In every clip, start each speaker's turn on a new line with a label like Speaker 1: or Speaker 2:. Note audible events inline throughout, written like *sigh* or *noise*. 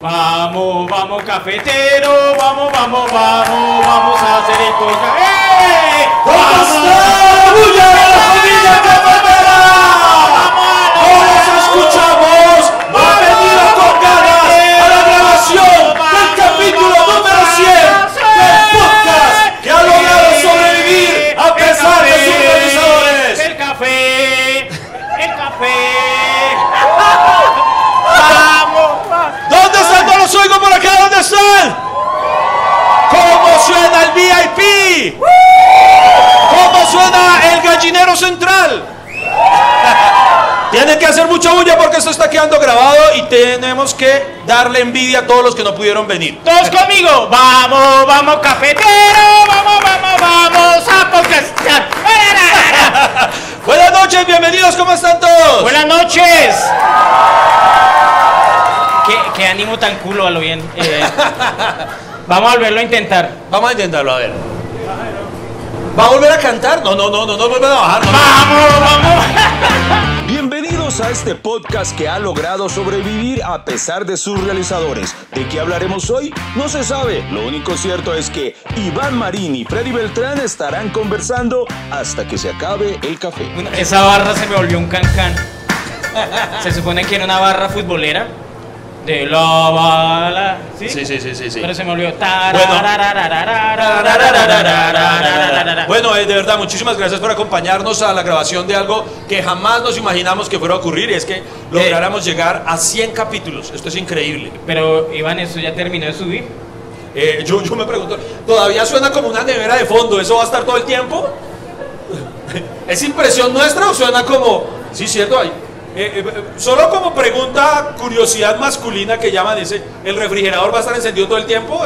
Speaker 1: Vamos, vamos, cafetero, vamos, vamos, vamos, vamos a hacer el podcast. ¡Eh!
Speaker 2: ¿Cómo
Speaker 1: ¡Vamos!
Speaker 2: VIP? ¿Cómo suena el gallinero central? *laughs* Tienen que hacer mucha bulla porque esto está quedando grabado y tenemos que darle envidia a todos los que no pudieron venir.
Speaker 1: Todos conmigo. Vamos, vamos, cafetero. Vamos, vamos, vamos a podcastar. *laughs*
Speaker 2: Buenas noches, bienvenidos, ¿cómo están todos?
Speaker 1: Buenas noches. ¿Qué, qué ánimo tan culo a lo bien. Eh, *laughs* vamos a volverlo a intentar.
Speaker 2: Vamos a intentarlo, a ver. ¿Va a volver a cantar? No, no, no, no, no vuelvan a bajar. no.
Speaker 1: Vamos, vamos. *laughs*
Speaker 3: Bienvenidos a este podcast que ha logrado sobrevivir a pesar de sus realizadores. ¿De qué hablaremos hoy? No se sabe. Lo único cierto es que Iván Marín y Freddy Beltrán estarán conversando hasta que se acabe el café.
Speaker 1: Esa barra se me volvió un cancán. Se supone que era una barra futbolera. De la bala. ¿Sí?
Speaker 2: Sí, sí, sí, sí, sí.
Speaker 1: Pero se me olvidó.
Speaker 2: Bueno, eh, de verdad, muchísimas gracias por acompañarnos a la grabación de algo que jamás nos imaginamos que fuera a ocurrir y es que lográramos llegar a 100 capítulos. Esto es increíble.
Speaker 1: Pero Iván, eso ya terminó de subir.
Speaker 2: Eh, yo, yo me pregunto, ¿todavía suena como una nevera de fondo? ¿Eso va a estar todo el tiempo? *laughs* ¿Es impresión nuestra o suena como... Sí, cierto, hay... eh, eh, solo como pregunta, curiosidad masculina que llaman, dice, ¿el refrigerador va a estar encendido todo el tiempo?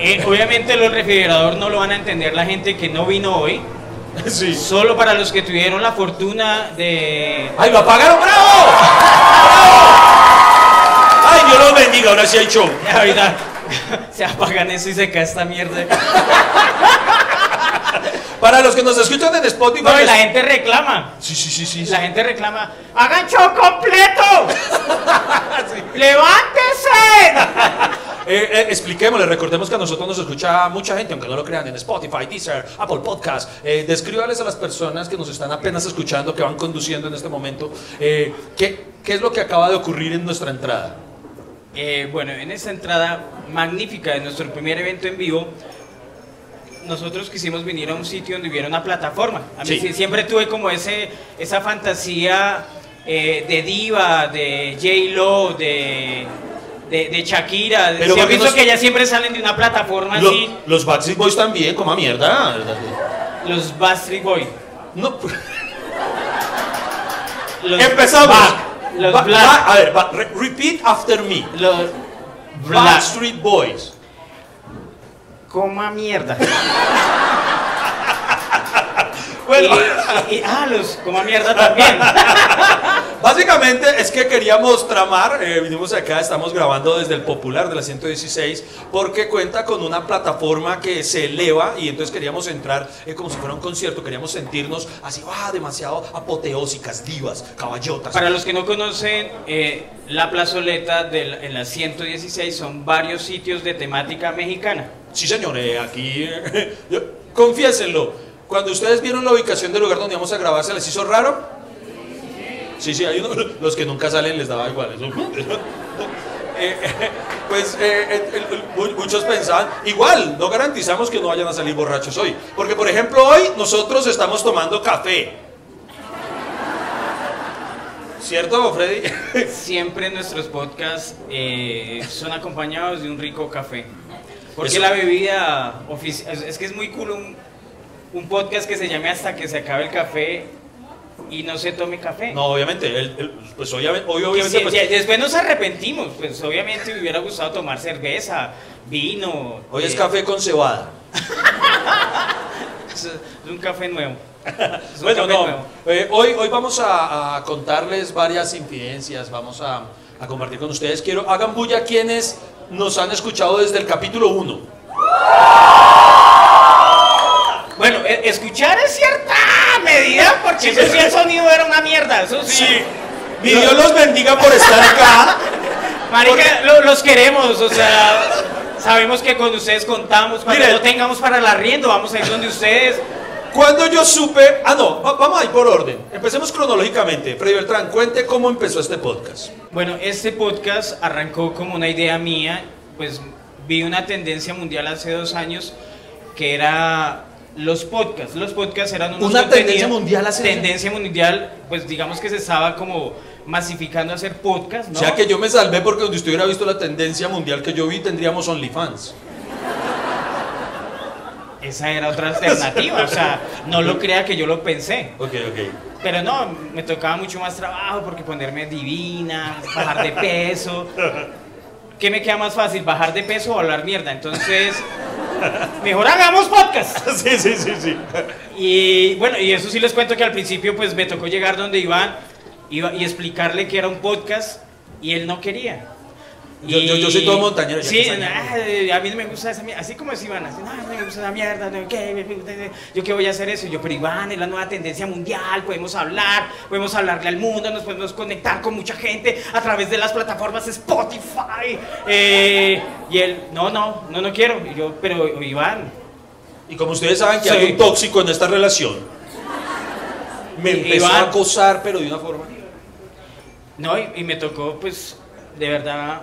Speaker 2: Eh,
Speaker 1: obviamente los refrigerador no lo van a entender la gente que no vino hoy. *laughs*
Speaker 2: sí.
Speaker 1: Solo para los que tuvieron la fortuna de...
Speaker 2: ¡Ay, lo apagaron! ¡Bravo! ¡Bravo! ¡Ay, Dios los bendiga! Ahora sí hay show. *laughs*
Speaker 1: Ahorita *laughs* se apagan eso y se cae esta mierda.
Speaker 2: Para los que nos escuchan en Spotify...
Speaker 1: No, y la gente reclama.
Speaker 2: Sí, sí, sí, sí.
Speaker 1: La gente reclama. ¡Hagan show completo! *laughs* ¡Levántese! *laughs*
Speaker 2: Eh, eh, expliquémosle, recordemos que a nosotros nos escucha mucha gente, aunque no lo crean, en Spotify, Deezer, Apple Podcast. Eh, descríbales a las personas que nos están apenas escuchando, que van conduciendo en este momento, eh, ¿qué, qué es lo que acaba de ocurrir en nuestra entrada.
Speaker 1: Eh, bueno, en esta entrada magnífica de nuestro primer evento en vivo, nosotros quisimos venir a un sitio donde hubiera una plataforma. A mí
Speaker 2: Sí.
Speaker 1: siempre tuve como ese, esa fantasía eh, de diva, de J-Lo, de, de, de Shakira.
Speaker 2: Pero
Speaker 1: ¿Sí
Speaker 2: ¿por
Speaker 1: has
Speaker 2: qué
Speaker 1: visto
Speaker 2: nos-
Speaker 1: que ellas siempre salen de una plataforma
Speaker 2: Lo-
Speaker 1: así?
Speaker 2: los Backstreet Boys también, como a mierda.
Speaker 1: Los Backstreet Boys.
Speaker 2: No, *laughs*
Speaker 1: Los
Speaker 2: empezamos.
Speaker 1: Back, los
Speaker 2: a ver, repeat after me.
Speaker 1: Los Black.
Speaker 2: Backstreet Boys.
Speaker 1: Coma mierda. *laughs*
Speaker 2: Bueno,
Speaker 1: Y- y- ah, los coma mierda también. *laughs*
Speaker 2: Básicamente es que queríamos tramar, eh, vinimos acá, estamos grabando desde el Popular de la 116, porque cuenta con una plataforma que se eleva y entonces queríamos entrar eh, como si fuera un concierto, queríamos sentirnos así, ah, demasiado apoteósicas, divas, caballotas.
Speaker 1: Para los que no conocen, eh, la plazoleta de la- en la 116 son varios sitios de temática mexicana.
Speaker 2: Sí, señor, eh, aquí, eh, *laughs* confiésenlo, cuando ustedes vieron la ubicación del lugar donde íbamos a grabar, ¿se les hizo raro? Sí, sí, hay *laughs* los que nunca salen les daba igual. eso. *laughs* Eh, pues eh, muchos pensaban, igual, no garantizamos que no vayan a salir borrachos hoy. Porque, por ejemplo, hoy nosotros estamos tomando café. ¿Cierto, Freddy?
Speaker 1: Siempre nuestros podcasts son acompañados de un rico café. Porque
Speaker 2: Eso-
Speaker 1: la bebida oficial, es, que es muy cool un, un podcast que se llame hasta que se acabe el café y no se tome café.
Speaker 2: No, obviamente, el- el- pues obviamente, obviamente pues,
Speaker 1: ya- después nos arrepentimos, pues obviamente me hubiera gustado tomar cerveza, vino.
Speaker 2: hoy es
Speaker 1: eh,
Speaker 2: café con cebada. *laughs*
Speaker 1: Es, un café nuevo. Un
Speaker 2: Bueno,
Speaker 1: café
Speaker 2: no,
Speaker 1: nuevo.
Speaker 2: eh, hoy, hoy vamos a, a contarles varias infidencias, vamos a, a compartir con ustedes. Quiero, hagan bulla quienes nos han escuchado desde el capítulo 1.
Speaker 1: Bueno, e- escuchar es cierta medida, porque eso sí el sonido era una mierda, eso sí.
Speaker 2: Mi Dios los bendiga por estar acá.
Speaker 1: Marica, lo- los queremos, o sea, sabemos que con ustedes contamos. Cuando
Speaker 2: Mire.
Speaker 1: no tengamos para el arriendo, vamos a ir donde ustedes.
Speaker 2: Cuando yo supe, ah no, va- vamos a ir por orden. Empecemos cronológicamente. Freddy Beltrán, cuente cómo empezó este podcast.
Speaker 1: Bueno, este podcast arrancó como una idea mía, pues vi una tendencia mundial hace dos años que era los podcasts. Los podcasts eran unos
Speaker 2: ¿Una tendencia mundial hace
Speaker 1: Tendencia mundial, pues digamos que se estaba como masificando a hacer podcast, ¿no?
Speaker 2: O sea que yo me salvé porque donde usted hubiera visto la tendencia mundial que yo vi, tendríamos OnlyFans.
Speaker 1: Esa era otra alternativa, o sea, no lo crea que yo lo pensé.
Speaker 2: Ok, ok.
Speaker 1: Pero no, me tocaba mucho más trabajo porque ponerme divina, bajar de peso. ¿Qué me queda más fácil, bajar de peso o hablar mierda? Entonces, mejor hagamos podcast. *laughs*
Speaker 2: Sí, sí, sí, sí.
Speaker 1: Y bueno, y eso sí les cuento que al principio pues me tocó llegar donde Iván iba, y explicarle que era un podcast y él no quería.
Speaker 2: Yo- yo- yo soy todo montañero,
Speaker 1: Sí,
Speaker 2: que
Speaker 1: nah, a mí no me gusta esa mierda. Así como es Iván, así, no, me gusta esa mierda. no, ¿qué? Yo qué voy a hacer eso. Y yo, pero Iván, es la nueva tendencia mundial. Podemos hablar, podemos hablarle al mundo, nos podemos conectar con mucha gente a través de las plataformas Spotify. Eh, y él, no, no, no, no quiero. Y yo, pero Iván,
Speaker 2: Y como ustedes saben que
Speaker 1: Sí.
Speaker 2: hay un tóxico en esta relación, me
Speaker 1: Y-
Speaker 2: empezó
Speaker 1: Iván.
Speaker 2: a acosar, pero de una forma.
Speaker 1: No, y, y me tocó, pues, de verdad,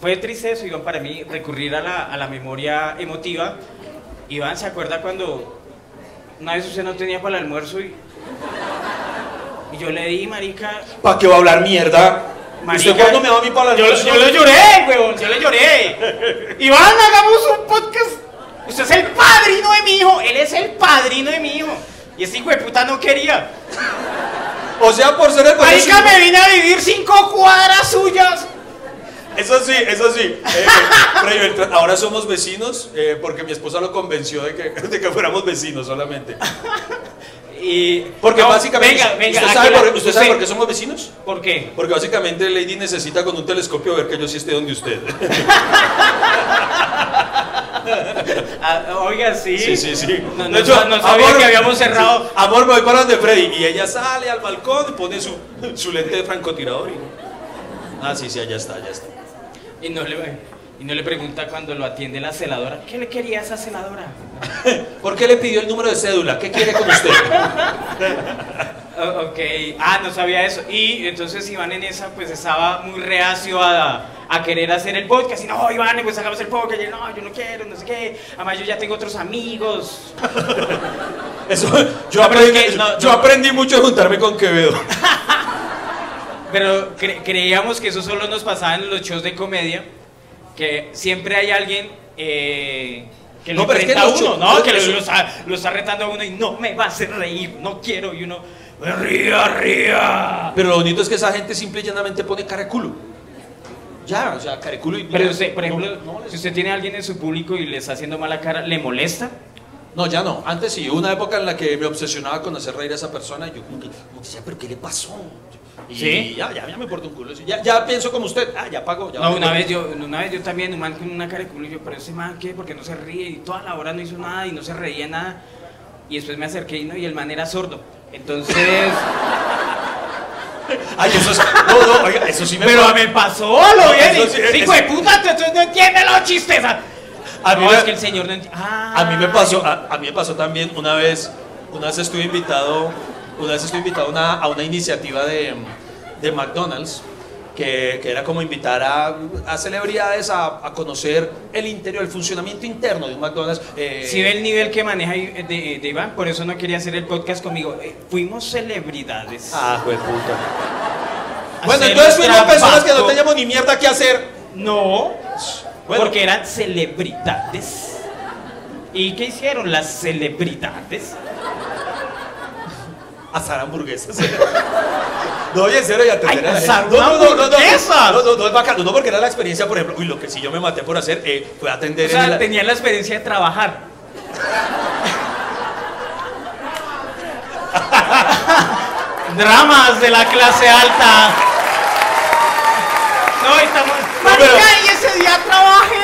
Speaker 1: fue triste eso, Iván, para mí, recurrir a la, a la memoria emotiva. Iván, ¿se acuerda cuando una vez usted no tenía para el almuerzo y, y yo le di, marica...
Speaker 2: ¿Para qué va a hablar mierda?
Speaker 1: marica,
Speaker 2: ¿Usted cuándo me va a mí para la
Speaker 1: yo, yo le lloré, huevón, yo le lloré. Iván, hagamos un podcast. Usted es el padrino de mi hijo, él es el padrino de mi hijo. Y ese hijo de puta no quería.
Speaker 2: O sea, por ser el
Speaker 1: Marica, me vine a vivir cinco cuadras suyas.
Speaker 2: Eso sí, eso sí. Eh, Freddy Beltrán, ahora somos vecinos eh, porque mi esposa lo convenció de que, de que fuéramos vecinos solamente.
Speaker 1: Y
Speaker 2: Porque
Speaker 1: No,
Speaker 2: básicamente.
Speaker 1: venga, venga,
Speaker 2: ¿Usted, sabe
Speaker 1: la-
Speaker 2: por, usted sabe por qué somos vecinos?
Speaker 1: ¿Por qué?
Speaker 2: Porque básicamente Lady necesita con un telescopio ver que yo sí esté donde usted. *laughs*
Speaker 1: Ah, oiga, sí.
Speaker 2: Sí, sí, sí.
Speaker 1: No, no,
Speaker 2: De hecho,
Speaker 1: no sabía que habíamos cerrado.
Speaker 2: sí, amor, me voy para donde Freddy. Y ella sale al balcón y pone su, su lente de francotirador. Y... Ah, sí, sí, allá está, allá está.
Speaker 1: Y no, le, y no le pregunta cuando lo atiende la celadora. ¿Qué le quería a esa celadora? *laughs*
Speaker 2: ¿Por qué le pidió el número de cédula? ¿Qué quiere con usted? *laughs*
Speaker 1: Ok. Ah, no sabía eso. Y entonces Iván en esa pues estaba muy reacio a, a querer hacer el podcast. Y no, Iván, pues hagamos el podcast. Y él, no, yo no quiero, no sé qué. Además yo ya tengo otros amigos. *laughs*
Speaker 2: Eso, yo,
Speaker 1: No, es
Speaker 2: aprendí,
Speaker 1: que no,
Speaker 2: yo
Speaker 1: no.
Speaker 2: aprendí mucho de juntarme con Quevedo.
Speaker 1: Pero cre- creíamos que eso solo nos pasaba en los shows de comedia, que siempre hay alguien eh, que lo
Speaker 2: No, pero es que
Speaker 1: a uno, ¿no?
Speaker 2: no,
Speaker 1: Que lo, lo está, lo está retando a uno y no me va a hacer reír, no quiero, y uno, ría, ría.
Speaker 2: Pero lo bonito es que esa gente simple y llanamente pone cara de culo. Ya, o sea, cara de culo y.
Speaker 1: Pero usted, por ejemplo,
Speaker 2: No, no,
Speaker 1: si usted tiene a alguien en su público y le está haciendo mala cara, ¿le molesta?
Speaker 2: No, ya no. Antes sí, una época en la que me obsesionaba con hacer reír a esa persona y yo como que, pero ¿qué le pasó? Y
Speaker 1: ¿Sí?
Speaker 2: ya, ya, ya me importa un culo. Ya, ya pienso como usted, ah, ya pago. Ya
Speaker 1: No, una vez yo, una vez yo también, un man con una cara de culo, y yo, pero ese man, ¿qué? Porque no se ríe, y toda la hora no hizo nada, y no se reía nada. Y después me acerqué y, no, y el man era sordo. Entonces... *laughs*
Speaker 2: Ay, eso es. No, no, oiga, eso sí me
Speaker 1: Pero me pasó lo bien.
Speaker 2: sí,
Speaker 1: hijo de puta, tú, no entiendes los chistes. ah.
Speaker 2: A mí
Speaker 1: no,
Speaker 2: me-
Speaker 1: es que el señor no entiende. Ah,
Speaker 2: A mí me pasó, a, a mí me pasó también una vez, una vez estuve invitado, una vez estuve invitado a una, a una iniciativa de, de McDonald's que, que era como invitar a, a celebridades a, a conocer el interior, el funcionamiento interno de un McDonald's. eh,
Speaker 1: Si ve el nivel que maneja de, de Iván, por eso no quería hacer el podcast conmigo. Eh, fuimos celebridades.
Speaker 2: Ah, jue puta.
Speaker 1: A
Speaker 2: Bueno, entonces fuimos
Speaker 1: trabajo.
Speaker 2: personas que no teníamos ni mierda que hacer.
Speaker 1: No,
Speaker 2: Bueno.
Speaker 1: porque eran celebridades. ¿Y qué hicieron las celebridades?
Speaker 2: Asar hamburguesas. *laughs* No, oye, en serio, y atender
Speaker 1: Ay,
Speaker 2: a la gente. No, no, no, no, no, no, no, es bacano. No, porque era la experiencia, por ejemplo. Uy, lo que sí yo me maté por hacer eh, fue
Speaker 1: O
Speaker 2: atender en
Speaker 1: sea,
Speaker 2: el-
Speaker 1: tenían la experiencia de trabajar. *laughs* Dramas de la clase alta. No, estamos.
Speaker 2: No, pero-
Speaker 1: Marica, y ese día trabajé.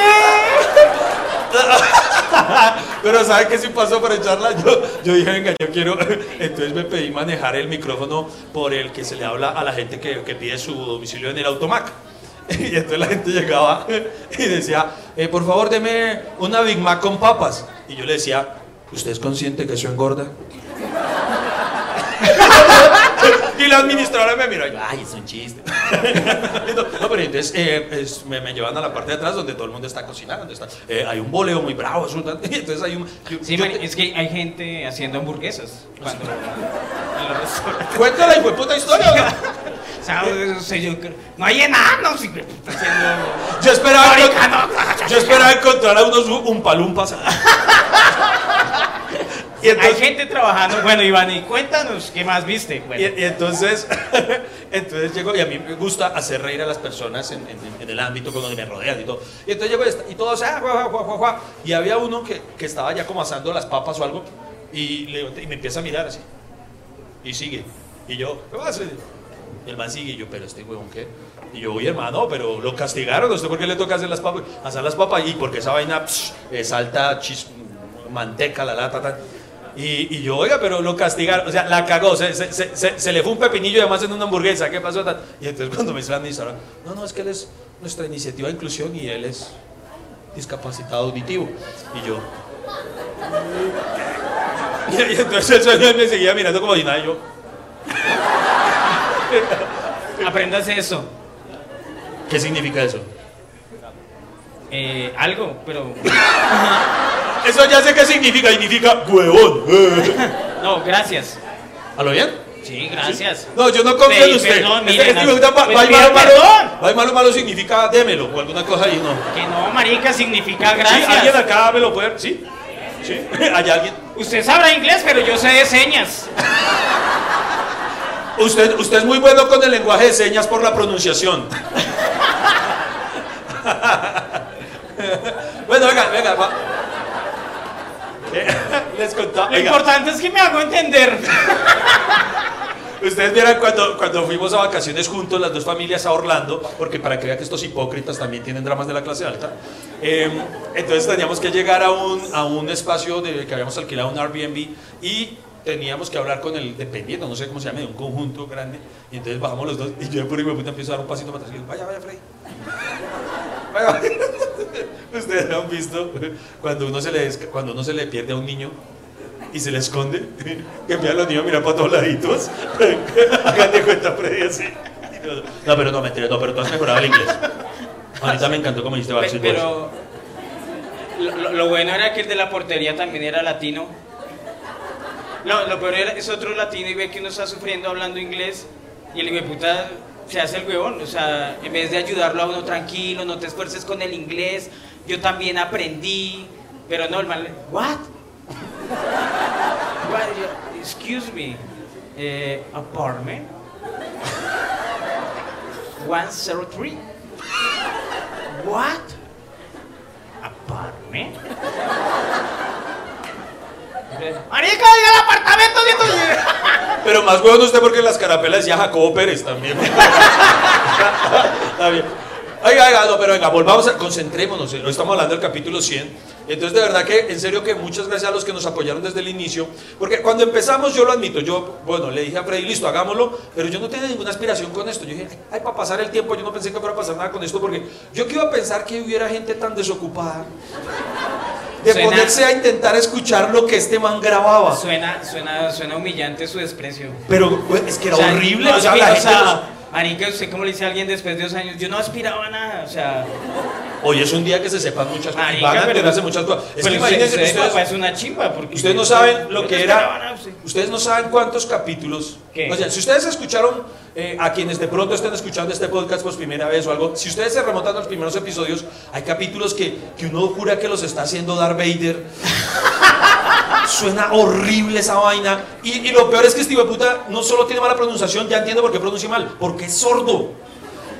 Speaker 1: *laughs* *laughs*
Speaker 2: Pero ¿sabe qué sí pasó para echarla? Yo, yo dije, venga, yo quiero... *laughs* Entonces me pedí manejar el micrófono por el que se le habla a la gente que, que pide su domicilio en el automac. *laughs* Y entonces la gente llegaba y decía, eh, por favor, deme una Big Mac con papas. Y yo le decía, ¿usted es consciente que eso engorda? y la administradora me miró y yo, ay, es un chiste. *laughs* no, pero entonces eh, es- me, me llevan a la parte de atrás donde todo el mundo está cocinando. donde está, eh, hay un boleo muy bravo. es un- *laughs* y entonces hay un... yo-
Speaker 1: Sí,
Speaker 2: yo
Speaker 1: man,
Speaker 2: te-
Speaker 1: es que hay gente haciendo hamburguesas cuando *laughs* en.
Speaker 2: Cuéntala, hijo de puta historia. ¿o no?
Speaker 1: O sea, o sea, yo creo- no hay enanos y está haciendo
Speaker 2: Yo esperaba, yo esperaba encontrar a unos umpalumpas. Y
Speaker 1: Hay
Speaker 2: entonces,
Speaker 1: gente trabajando. Bueno, Iván, y cuéntanos, ¿qué más viste? Bueno,
Speaker 2: y, y entonces, *laughs* entonces llego y a mí me gusta hacer reír a las personas en, en- en el ámbito con donde me rodean y todo. Y entonces llego y, todos, ah, guau, guau, guau, y había uno que, que estaba ya como asando las papas o algo y, le- y me empieza a mirar así. Y sigue. Y yo, ¿qué pasa? Y el man sigue y yo, pero este huevón, ¿qué? Y yo, oye, hermano, pero lo castigaron, ¿usted por qué le toca hacer las papas? Hacer las papas y porque esa vaina psh, eh, salta chis, manteca, la lata, tal. Y, y yo, oiga, pero lo castigaron, o sea, la cagó, se, se, se, se- le fue un pepinillo además en una hamburguesa, ¿qué pasó? Y entonces cuando me dice la administradora, no, no, es que él es nuestra iniciativa de inclusión y él es discapacitado auditivo. Y yo... Y, *laughs* y entonces el señor me seguía mirando como si nada, y yo... *laughs*
Speaker 1: aprendas eso.
Speaker 2: ¿Qué significa eso?
Speaker 1: Eh, algo, pero. *laughs*
Speaker 2: Eso ya sé qué significa, significa huevón. *laughs*
Speaker 1: No, gracias.
Speaker 2: ¿A lo bien?
Speaker 1: Sí, gracias.
Speaker 2: No, yo no confío en usted.
Speaker 1: perdón,
Speaker 2: Este-
Speaker 1: miren,
Speaker 2: este gusta, va- va malo, malo, va malo, malo significa démelo o alguna cosa ahí, no.
Speaker 1: Que no, marica, significa
Speaker 2: Sí, alguien
Speaker 1: gracias.
Speaker 2: acá me lo puede, ¿sí? ¿Sí? *laughs* ¿Hay alguien?
Speaker 1: Usted sabrá inglés, pero yo sé de señas.
Speaker 2: Usted, usted es muy bueno con el lenguaje de señas por la pronunciación. *laughs* bueno, venga, venga, va. Eh, *laughs* Les contaba.
Speaker 1: Lo importante es que me hago entender.
Speaker 2: Ustedes vieran cuando, cuando fuimos a vacaciones juntos, las dos familias a Orlando, porque para que vean que estos hipócritas también tienen dramas de la clase alta. eh, entonces teníamos que llegar a un, a un espacio de, que habíamos alquilado, un Airbnb, y teníamos que hablar con el dependiente, no sé cómo se llama, de un conjunto grande. Y entonces bajamos los dos, y yo por ahí me puta empiezo a dar un pasito para atrás y digo, vaya, vaya, Freddy. *laughs* Vaya, vaya. *laughs* Ustedes han visto cuando uno se le, cuando uno se le pierde a un niño y se le esconde, *laughs* que empiezan los niños a mirar para todos laditos. *laughs* Hágate cuenta, Freddy, así. No, pero no, mentira, no, pero tú has mejorado el inglés. Ahorita me encantó como dijiste Backstreet Boys.
Speaker 1: Pero lo, lo- lo bueno era que el de la portería también era latino. No, lo peor era, es otro latino y ve que uno está sufriendo hablando inglés y el hijo de puta se hace el huevón. O sea, en vez de ayudarlo a uno tranquilo, no te esfuerces con el inglés, yo también aprendí. Pero no, el mal, ¿what? What? Excuse me, eh, apartment 103. What? Apartment? Marica, diga el apartamento de tu
Speaker 2: Pero más huevón usted porque las carapelas decía Jacobo Pérez también. *laughs* Está bien. Oiga, oiga, no, pero venga, volvamos a concentrémonos. Lo estamos hablando del capítulo 100. Entonces, de verdad que, en serio, que muchas gracias a los que nos apoyaron desde el inicio. Porque cuando empezamos, yo lo admito, yo, bueno, le dije a Freddy, listo, hagámoslo, pero yo no tenía ninguna aspiración con esto. Yo dije, ay, para pasar el tiempo, yo no pensé que fuera a pasar nada con esto, porque yo que iba a pensar que hubiera gente tan desocupada de
Speaker 1: Suena-
Speaker 2: ponerse a intentar escuchar lo que este man grababa.
Speaker 1: Suena, suena, suena humillante su desprecio.
Speaker 2: Pero güey, es que era
Speaker 1: O sea,
Speaker 2: horrible.
Speaker 1: no
Speaker 2: o sea, la gente
Speaker 1: Marica, ¿usted cómo le dice a alguien después de dos años? Yo no aspiraba a nada, o sea...
Speaker 2: Hoy es un día que se sepan muchas cosas.
Speaker 1: Marica,
Speaker 2: Van a enterarse muchas cosas. Es
Speaker 1: Pero
Speaker 2: que imagínense,
Speaker 1: usted,
Speaker 2: ustedes,
Speaker 1: papá, es una chimba, porque...
Speaker 2: ustedes no saben lo que era.
Speaker 1: nada.
Speaker 2: Ustedes no saben cuántos capítulos.
Speaker 1: ¿Qué?
Speaker 2: O sea, si ustedes escucharon eh, a quienes de pronto estén escuchando este podcast por primera vez o algo, si ustedes se remontan a los primeros episodios, hay capítulos que, que uno jura que los está haciendo Darth Vader. *laughs* Suena horrible esa vaina. Y, y lo peor es que este hijo no solo tiene mala pronunciación, ya entiendo por qué pronuncia mal, porque es sordo.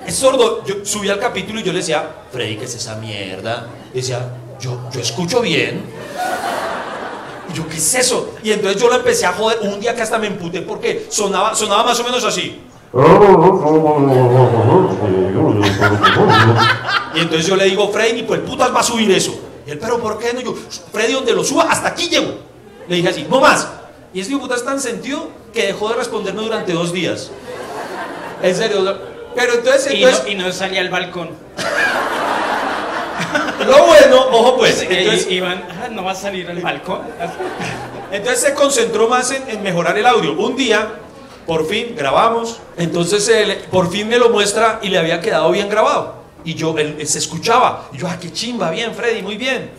Speaker 2: Es sordo. Yo subí al capítulo y yo le decía, Freddy, ¿qué es esa mierda? Y decía, yo, yo escucho bien. Y yo, ¿qué es eso? Y entonces yo lo empecé a joder. Un día que hasta me emputé porque sonaba, sonaba más o menos así. Y entonces yo le digo, Freddy, pues putas va a subir eso. Y él, pero ¿por qué no? Yo, Freddy, donde lo suba, hasta aquí llego. Le dije así, no más. Y este puta es tan sentido que dejó de responderme durante dos días. En serio, Pero entonces,
Speaker 1: Y no, y no salía al balcón. *laughs*
Speaker 2: lo bueno, ojo pues, entonces,
Speaker 1: Iván, ah, no va a salir al balcón.
Speaker 2: entonces se concentró más en, en mejorar el audio. Un día, por fin, grabamos, entonces él por fin me lo muestra y le había quedado bien grabado. Y yo, él, él se escuchaba. Y yo, ah, qué chimba, bien, Freddy, muy bien.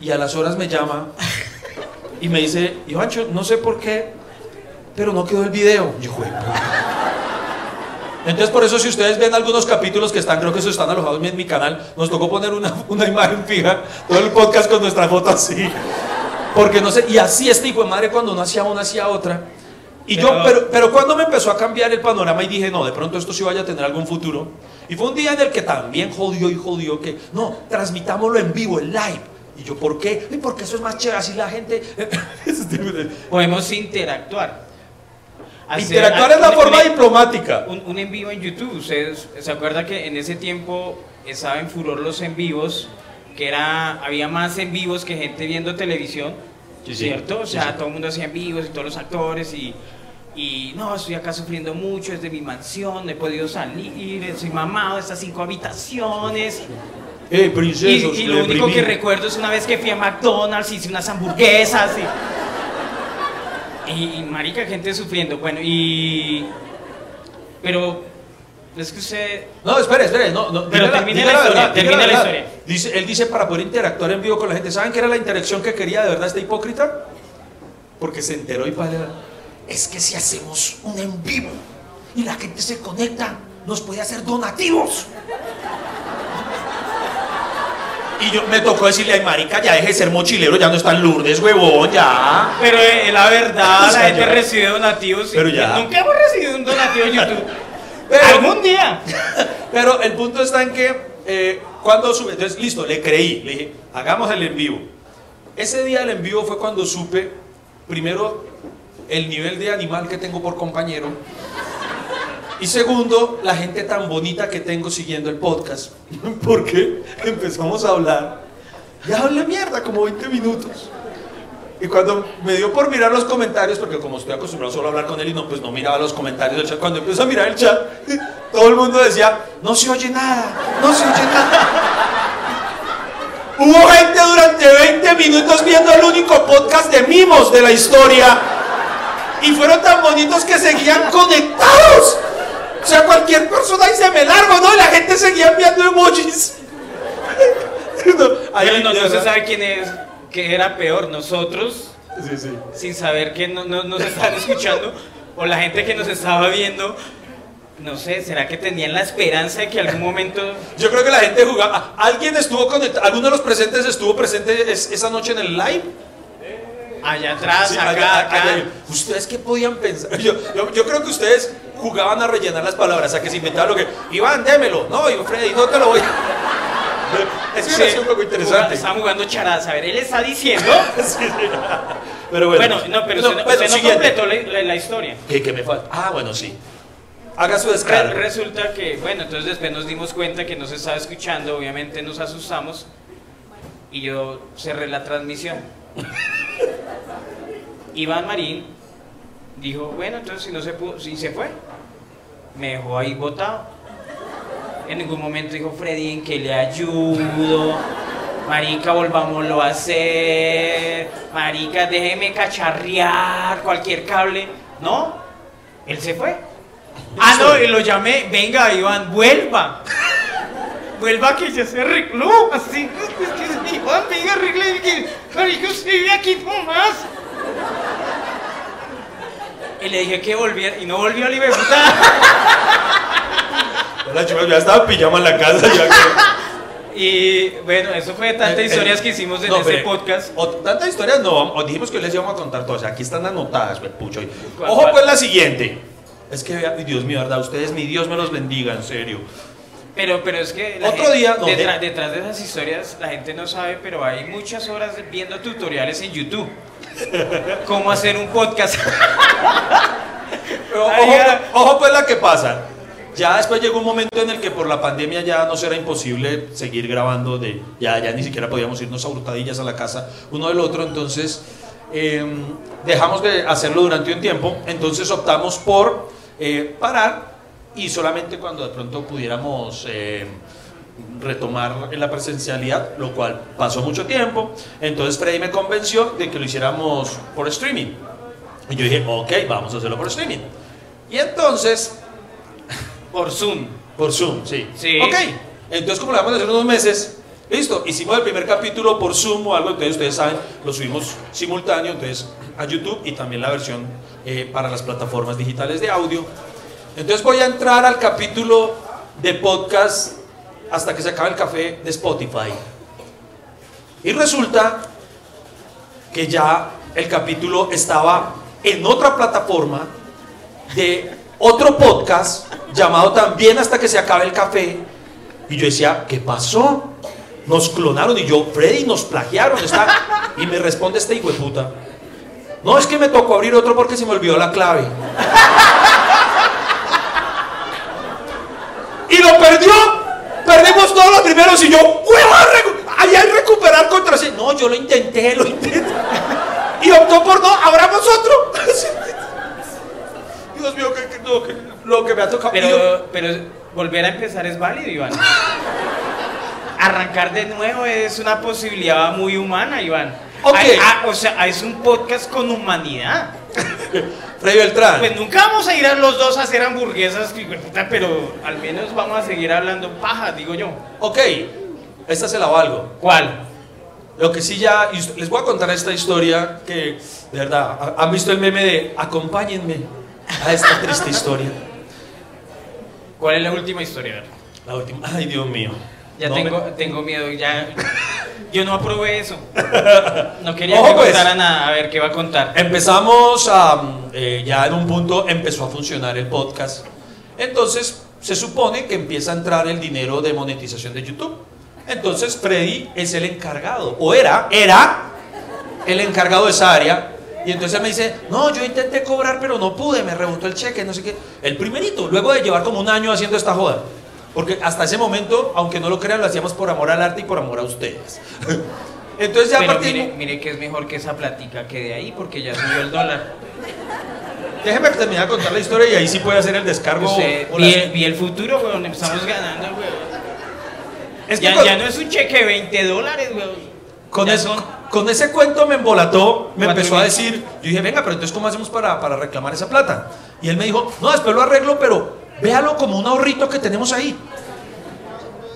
Speaker 2: Y a las horas me llama y me dice, Ivancho, no sé por qué, pero no quedó el video. Yo, "Jue puta". Entonces, por eso, si ustedes ven algunos capítulos que están, creo que eso están alojados en mi canal, nos tocó poner una, una imagen fija, todo el podcast con nuestra foto así. Porque no sé, y así este hijo de madre cuando no hacía una, hacía otra. Y yo,
Speaker 1: Pero-
Speaker 2: pero, pero cuando me empezó a cambiar el panorama y dije, no, de pronto esto sí vaya a tener algún futuro. Y fue un día en el que también jodió y jodió que, no, transmitámoslo en vivo, en live. Y yo, ¿por qué? Y porque eso es más chévere, así la gente... *laughs*
Speaker 1: Podemos interactuar. Hacer-
Speaker 2: Interactuar es la forma
Speaker 1: un-
Speaker 2: diplomática.
Speaker 1: Un, un en vivo en YouTube. ¿Ustedes se acuerdan que en ese tiempo estaba en furor los en vivos? Que era, había más en vivos que gente viendo televisión.
Speaker 2: Sí, sí.
Speaker 1: ¿Cierto? O sea,
Speaker 2: sí.
Speaker 1: todo el mundo hacía en vivos y todos los actores y. Y no, estoy acá sufriendo mucho, es de mi mansión, no he podido salir, soy mamado estas cinco habitaciones.
Speaker 2: Eh,
Speaker 1: Y,
Speaker 2: princesos,
Speaker 1: y lo único que recuerdo es una vez que fui a McDonald's, hice unas hamburguesas y, y, y, marica, gente sufriendo. Bueno, y... Pero es que usted...
Speaker 2: No, espere, espere, no, no.
Speaker 1: Pero
Speaker 2: diga
Speaker 1: la
Speaker 2: verdad,
Speaker 1: historia.
Speaker 2: Dice, él dice para poder interactuar en vivo con la gente. ¿Saben qué era la interacción que quería de verdad este hipócrita? Porque se enteró y para es que si hacemos un en vivo y la gente se conecta, nos puede hacer donativos. Y yo me tocó decirle, ay marica, ya deje de ser mochilero, ya no está en Lourdes, huevón, ya.
Speaker 1: Pero eh, la verdad, la gente recibe donativos.
Speaker 2: Pero ya.
Speaker 1: Nunca hemos recibido un donativo en YouTube. *laughs*
Speaker 2: Pero-
Speaker 1: Algún día. *laughs*
Speaker 2: Pero el punto está en que eh, cuando sube, entonces listo, le creí, le dije, hagamos el en vivo. Ese día del en vivo fue cuando supe, primero, el nivel de animal que tengo por compañero. Y segundo, la gente tan bonita que tengo siguiendo el podcast. *laughs* Porque empezamos a hablar. Ya hablé mierda, como 20 minutos. Y cuando me dio por mirar los comentarios, porque como estoy acostumbrado solo a hablar con él y no, pues no miraba los comentarios del chat, cuando empecé a mirar el chat, *laughs* todo el mundo decía, no se oye nada, no se oye nada. *laughs* Hubo gente durante 20 minutos viendo el único podcast de mimos de la historia. Y fueron tan bonitos que seguían conectados. O sea, cualquier persona se me largo, ¿no? Y la gente seguía enviando emojis. *laughs* No, ahí,
Speaker 1: no,
Speaker 2: de
Speaker 1: no se sabe quién es, que era peor, nosotros,
Speaker 2: Sí, sí.
Speaker 1: sin saber que no, no- nos están escuchando, o la gente que nos estaba viendo, no sé, ¿será que tenían la esperanza de que algún momento...
Speaker 2: Yo creo que la gente jugaba. ¿Alguien estuvo conectado? ¿Alguno de los presentes estuvo presente es- esa noche en el live?
Speaker 1: Allá atrás,
Speaker 2: Sí,
Speaker 1: acá,
Speaker 2: allá-
Speaker 1: acá.
Speaker 2: allá. ¿Ustedes qué podían pensar? Yo, yo- yo creo que ustedes jugaban a rellenar las palabras, a que se inventaban lo que. Iván, démelo. No, Iván Freddy, no te lo voy. Es *laughs*
Speaker 1: Sí,
Speaker 2: que un poco interesante.
Speaker 1: Estaban jugando charadas. A ver, él está diciendo. *laughs*
Speaker 2: Sí, sí. Pero bueno.
Speaker 1: Bueno, no, pero usted, no- usted no
Speaker 2: siguiente.
Speaker 1: completó la, la- la historia.
Speaker 2: ¿Qué, qué me falta? Ah, bueno, sí. Haga su
Speaker 1: Re-
Speaker 2: descarga.
Speaker 1: resulta que, bueno, entonces después nos dimos cuenta que no se estaba escuchando, obviamente nos asustamos y yo cerré la transmisión. *laughs* Iván Marín dijo, bueno, entonces si no se pudo, si se fue, me dejó ahí botado. En ningún momento dijo Freddy, ¿en que le ayudo? Marica, volvámoslo a hacer. Marica, déjeme cacharrear cualquier cable. No, él se fue. Ah, no, lo llamé, venga, Iván, vuelva. Vuelva que ya se arregló. Así, es que, Iván, venga, arregle. Marica, usted vive aquí nomás. Y le dije que volviera, y no volvió, libre puta. *laughs*
Speaker 2: La chica ya estaba en pijama en la casa. Ya que... *laughs*
Speaker 1: Y bueno, eso fue tantas
Speaker 2: Eh, eh,
Speaker 1: historias que hicimos en
Speaker 2: no,
Speaker 1: ese podcast.
Speaker 2: o- tantas historias no, o dijimos que les íbamos a contar todas. Aquí están anotadas, pues, pucho.
Speaker 1: ¿Cuál,
Speaker 2: Ojo,
Speaker 1: cuál?
Speaker 2: pues la siguiente. Es que, ay, Dios mío, ¿verdad? Ustedes, mi Dios me los bendiga, en serio.
Speaker 1: Pero, pero es que
Speaker 2: Otro
Speaker 1: gente-
Speaker 2: día, no,
Speaker 1: detrás,
Speaker 2: de-
Speaker 1: detrás de esas historias la gente no sabe, pero hay muchas horas viendo tutoriales en YouTube. Cómo hacer un podcast.
Speaker 2: Pero, ojo, pues la que pasa. Ya después llegó un momento en el que por la pandemia ya nos era imposible seguir grabando, de, ya, ya ni siquiera podíamos irnos a hurtadillas a la casa uno del otro, entonces em, dejamos de hacerlo durante un tiempo, entonces optamos por eh, parar y solamente cuando de pronto pudiéramos eh, retomar en la presencialidad, lo cual pasó mucho tiempo. Entonces Freddy me convenció de que lo hiciéramos por streaming. Y yo dije, ok, vamos a hacerlo por streaming. Y entonces, *laughs*
Speaker 1: Por Zoom.
Speaker 2: por Zoom, sí.
Speaker 1: Sí.
Speaker 2: Ok, entonces como lo vamos a hacer unos meses, listo, hicimos el primer capítulo por Zoom o algo, entonces ustedes saben, lo subimos simultáneo, entonces a YouTube y también la versión eh, para las plataformas digitales de audio. Entonces voy a entrar al capítulo de podcast hasta que se acabe el café de Spotify. Y resulta que ya el capítulo estaba en otra plataforma de otro podcast llamado también hasta que se acabe el café. Y yo decía, ¿qué pasó? Nos clonaron y yo, Freddy, nos plagiaron. Y me responde este hijo puta. No, es que me tocó abrir otro porque se me olvidó la clave. Y lo perdió. Perdimos todos los primeros y yo, ¡hueva! Allá hay recuperar contraseña. No, yo lo intenté, lo intenté. *laughs* Y optó por no, abramos otro. *laughs* Dios mío, que, que- no, que- lo que me ha tocado. Yo-
Speaker 1: Pero, pero volver a empezar es válido, Iván. *laughs* Arrancar de nuevo es una posibilidad muy humana, Iván.
Speaker 2: Ok.
Speaker 1: Ay, ah, o sea, es un podcast con humanidad. *laughs*
Speaker 2: Freddy Beltrán.
Speaker 1: Pues nunca vamos a ir a los dos a hacer hamburguesas, pero al menos vamos a seguir hablando paja, digo yo.
Speaker 2: Ok, esta se la valgo.
Speaker 1: ¿Cuál?
Speaker 2: Lo que sí ya, les voy a contar esta historia que, de verdad, ha- han visto el meme de acompáñenme a esta triste historia.
Speaker 1: ¿Cuál es la última historia?
Speaker 2: La última, ay Dios mío.
Speaker 1: Ya
Speaker 2: No
Speaker 1: tengo,
Speaker 2: me-
Speaker 1: tengo miedo, ya. *laughs* Yo no aprobé eso. No quería
Speaker 2: Ojo,
Speaker 1: que
Speaker 2: pues.
Speaker 1: contara nada. A ver, ¿qué va a contar?
Speaker 2: Empezamos a, eh, ya en un punto empezó a funcionar el podcast. Entonces se supone que empieza a entrar el dinero de monetización de YouTube. Entonces Freddy es el encargado, o era, era el encargado de esa área. Y entonces me dice, no, yo intenté cobrar, pero no pude, me rebotó el cheque, no sé qué. El primerito, luego de llevar como un año haciendo esta joda. Porque hasta ese momento, aunque no lo crean, lo hacíamos por amor al arte y por amor a ustedes. *laughs* Entonces ya
Speaker 1: Pero
Speaker 2: partir...
Speaker 1: mire, mire que es mejor que esa platica que de ahí, porque ya subió el dólar.
Speaker 2: Déjeme terminar de contar la historia y ahí sí puede hacer el descargo.
Speaker 1: Usted-
Speaker 2: o
Speaker 1: vi,
Speaker 2: las-
Speaker 1: el, vi el futuro, weón. Estamos ganando, weón.
Speaker 2: Es que
Speaker 1: Ya,
Speaker 2: con,
Speaker 1: ya no es un cheque de 20 dólares, weón.
Speaker 2: con eso-
Speaker 1: son-
Speaker 2: con ese cuento me embolató, me empezó a decir, yo dije, venga, pero entonces ¿cómo hacemos para, para reclamar esa plata? Y él me dijo, no, después lo arreglo, pero véalo como un ahorrito que tenemos ahí.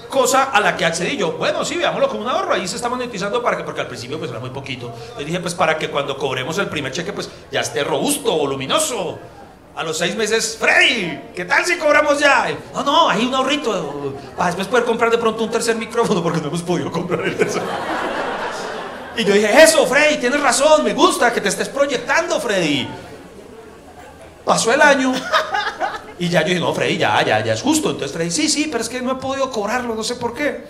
Speaker 2: Cosa a la que accedí yo, bueno, sí, veámoslo como un ahorro, ahí se está monetizando para que, porque al principio pues era muy poquito. Le dije, pues para que cuando cobremos el primer cheque, pues ya esté robusto, voluminoso. A los seis meses, Freddy, ¿qué tal si cobramos ya? No, no, hay un ahorrito, para después poder comprar de pronto un tercer micrófono, porque no hemos podido comprar el tercer. Y yo dije, eso, Freddy, tienes razón, me gusta que te estés proyectando, Freddy. Pasó el año y ya yo dije, no, Freddy, ya, ya, ya es justo. Entonces Freddy, sí, sí, pero es que no he podido cobrarlo, no sé por qué.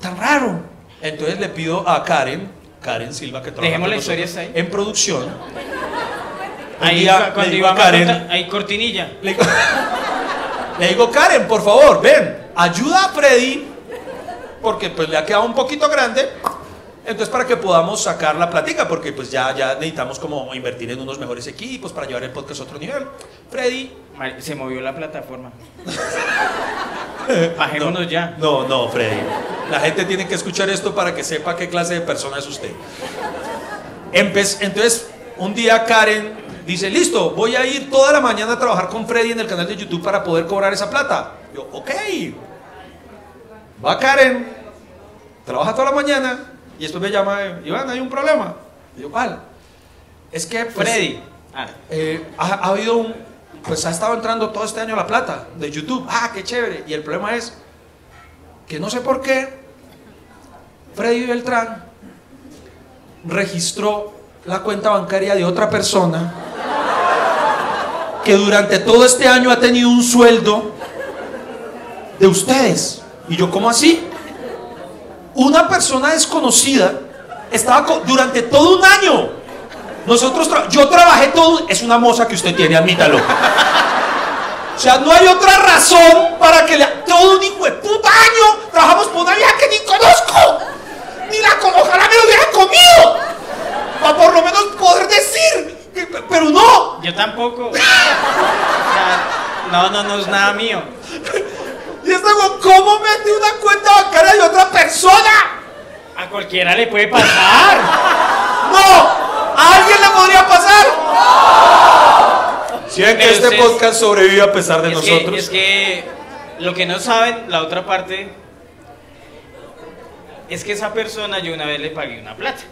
Speaker 2: Tan raro. Entonces le pido a Karen, Karen Silva, que trabaja
Speaker 1: Dejemos
Speaker 2: con
Speaker 1: la historia
Speaker 2: nosotros
Speaker 1: ahí.
Speaker 2: en producción.
Speaker 1: Ahí,
Speaker 2: día
Speaker 1: cu-
Speaker 2: le
Speaker 1: cuando
Speaker 2: digo
Speaker 1: iba
Speaker 2: a Karen,
Speaker 1: Karen. Ahí cortinilla.
Speaker 2: le digo, *laughs* le digo, Karen, por favor, ven, ayuda a Freddy, porque pues le ha quedado un poquito grande. Entonces para que podamos sacar la platica, porque pues ya, ya necesitamos como invertir en unos mejores equipos para llevar el podcast a otro nivel. Freddy,
Speaker 1: Se movió la plataforma. *laughs* Bajémonos ya.
Speaker 2: No, no, Freddy. La gente tiene que escuchar esto para que sepa qué clase de persona es usted. Empe- Entonces, un día Karen dice, listo, voy a ir toda la mañana a trabajar con Freddy en el canal de YouTube para poder cobrar esa plata. Yo, ok. Va Karen, trabaja toda la mañana y después me llama, Iván, hay un problema. Y yo, ¿cuál? Es que pues,
Speaker 1: Freddy. Ah,
Speaker 2: eh, ha, ha habido un, pues ha estado entrando todo este año la plata de YouTube. Ah, qué chévere. Y el problema es que no sé por qué Freddy Beltrán registró la cuenta bancaria de otra persona que durante todo este año ha tenido un sueldo de ustedes. Y yo, ¿cómo así? Una persona desconocida estaba durante todo un año nosotros, tra- yo trabajé todo, es una moza que usted tiene, admítalo. O sea, no hay otra razón para que le, todo un hijo de puta año trabajamos por una vieja que ni conozco. Ni la conozco, ojalá me lo hubiera comido. Para por lo menos poder decir, que- pero no.
Speaker 1: yo tampoco. *laughs* O sea, No, no, no es nada mío. *laughs*
Speaker 2: Y este güey, ¿cómo mete una cuenta bancaria de otra persona?
Speaker 1: A cualquiera le puede pasar.
Speaker 2: ¡No! ¿A alguien le podría pasar? Si ven que
Speaker 1: Pero
Speaker 2: este
Speaker 1: ustedes-
Speaker 2: podcast sobrevive a pesar de
Speaker 1: es
Speaker 2: nosotros.
Speaker 1: Que, es que lo que no saben, la otra parte, es que esa persona yo una vez le pagué una plata.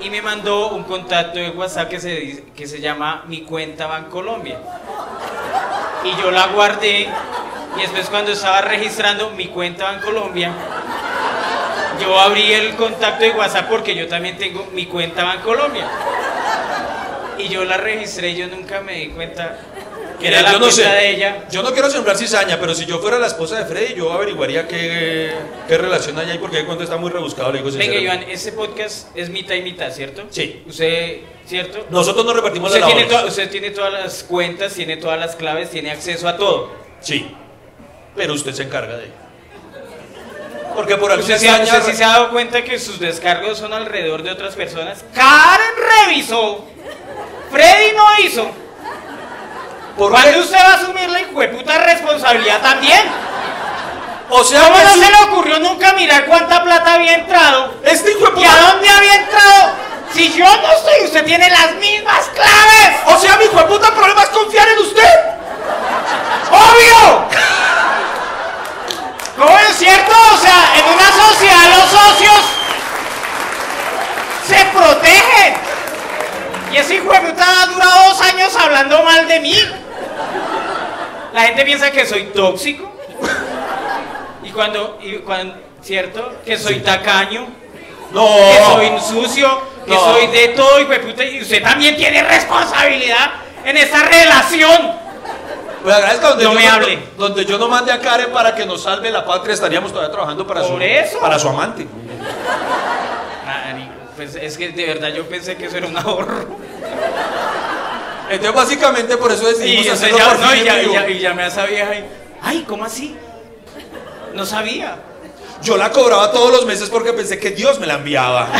Speaker 1: Y me mandó un contacto de WhatsApp que se, que se llama Mi Cuenta Bancolombia. Y yo la guardé. Y después cuando estaba registrando mi cuenta Bancolombia, yo abrí el contacto de WhatsApp porque yo también tengo mi cuenta Bancolombia. Y yo la registré yo nunca me di cuenta
Speaker 2: Mira,
Speaker 1: la
Speaker 2: yo no sé.
Speaker 1: de ella.
Speaker 2: Yo no quiero sembrar cizaña, pero si yo fuera la esposa de Freddy, yo averiguaría qué, qué relación hay ahí, porque el cuento está muy rebuscado, le digo
Speaker 1: Venga. Iván, ese podcast es mitad y mitad, ¿cierto?
Speaker 2: Sí.
Speaker 1: Usted, ¿cierto?
Speaker 2: Nosotros nos repartimos
Speaker 1: Usted
Speaker 2: las
Speaker 1: tiene,
Speaker 2: labores.
Speaker 1: usted tiene todas las cuentas, tiene todas las claves, tiene acceso a todo.
Speaker 2: Sí. Pero usted se encarga de ello. Porque por alguna
Speaker 1: ¿Usted, sí se ha dado cuenta que sus descargos son alrededor de otras personas? Karen revisó. Freddy no hizo.
Speaker 2: ¿Por
Speaker 1: ¿Cuándo
Speaker 2: qué?
Speaker 1: usted va a asumir la hijueputa responsabilidad también?
Speaker 2: O sea,
Speaker 1: ¿Cómo
Speaker 2: que
Speaker 1: no
Speaker 2: su-
Speaker 1: se le ocurrió nunca mirar cuánta plata había entrado?
Speaker 2: este de
Speaker 1: ¿Y a
Speaker 2: puta-
Speaker 1: dónde había entrado? Si yo no estoy, usted tiene las mismas claves.
Speaker 2: O sea, mi hijo de puta problema es confiar en usted.
Speaker 1: ¡Obvio! ¿Cómo es cierto? O sea, en una sociedad los socios se protegen. Y ese hijo de puta ha durado dos años hablando mal de mí. La gente piensa que soy tóxico. Y cuando, y cuando ¿cierto? Que soy tacaño,
Speaker 2: No.
Speaker 1: que soy sucio, que
Speaker 2: No.
Speaker 1: soy de todo. Y usted también tiene responsabilidad en esta relación.
Speaker 2: Pues agradezca donde
Speaker 1: No
Speaker 2: yo
Speaker 1: me hable.
Speaker 2: Donde yo no mande a Karen para que nos salve la patria, estaríamos todavía trabajando para su
Speaker 1: eso.
Speaker 2: para su amante.
Speaker 1: Marico, Pues es que de verdad yo pensé que eso era un ahorro.
Speaker 2: Entonces básicamente por eso decidimos
Speaker 1: Y,
Speaker 2: hacerlo
Speaker 1: ya,
Speaker 2: por
Speaker 1: no, y,
Speaker 2: en
Speaker 1: ya, y,
Speaker 2: vivo.
Speaker 1: ya, y llamé a esa vieja y. ¡Ay, ¿cómo así? No sabía.
Speaker 2: Yo la cobraba todos los meses porque pensé que Dios me la enviaba. *laughs*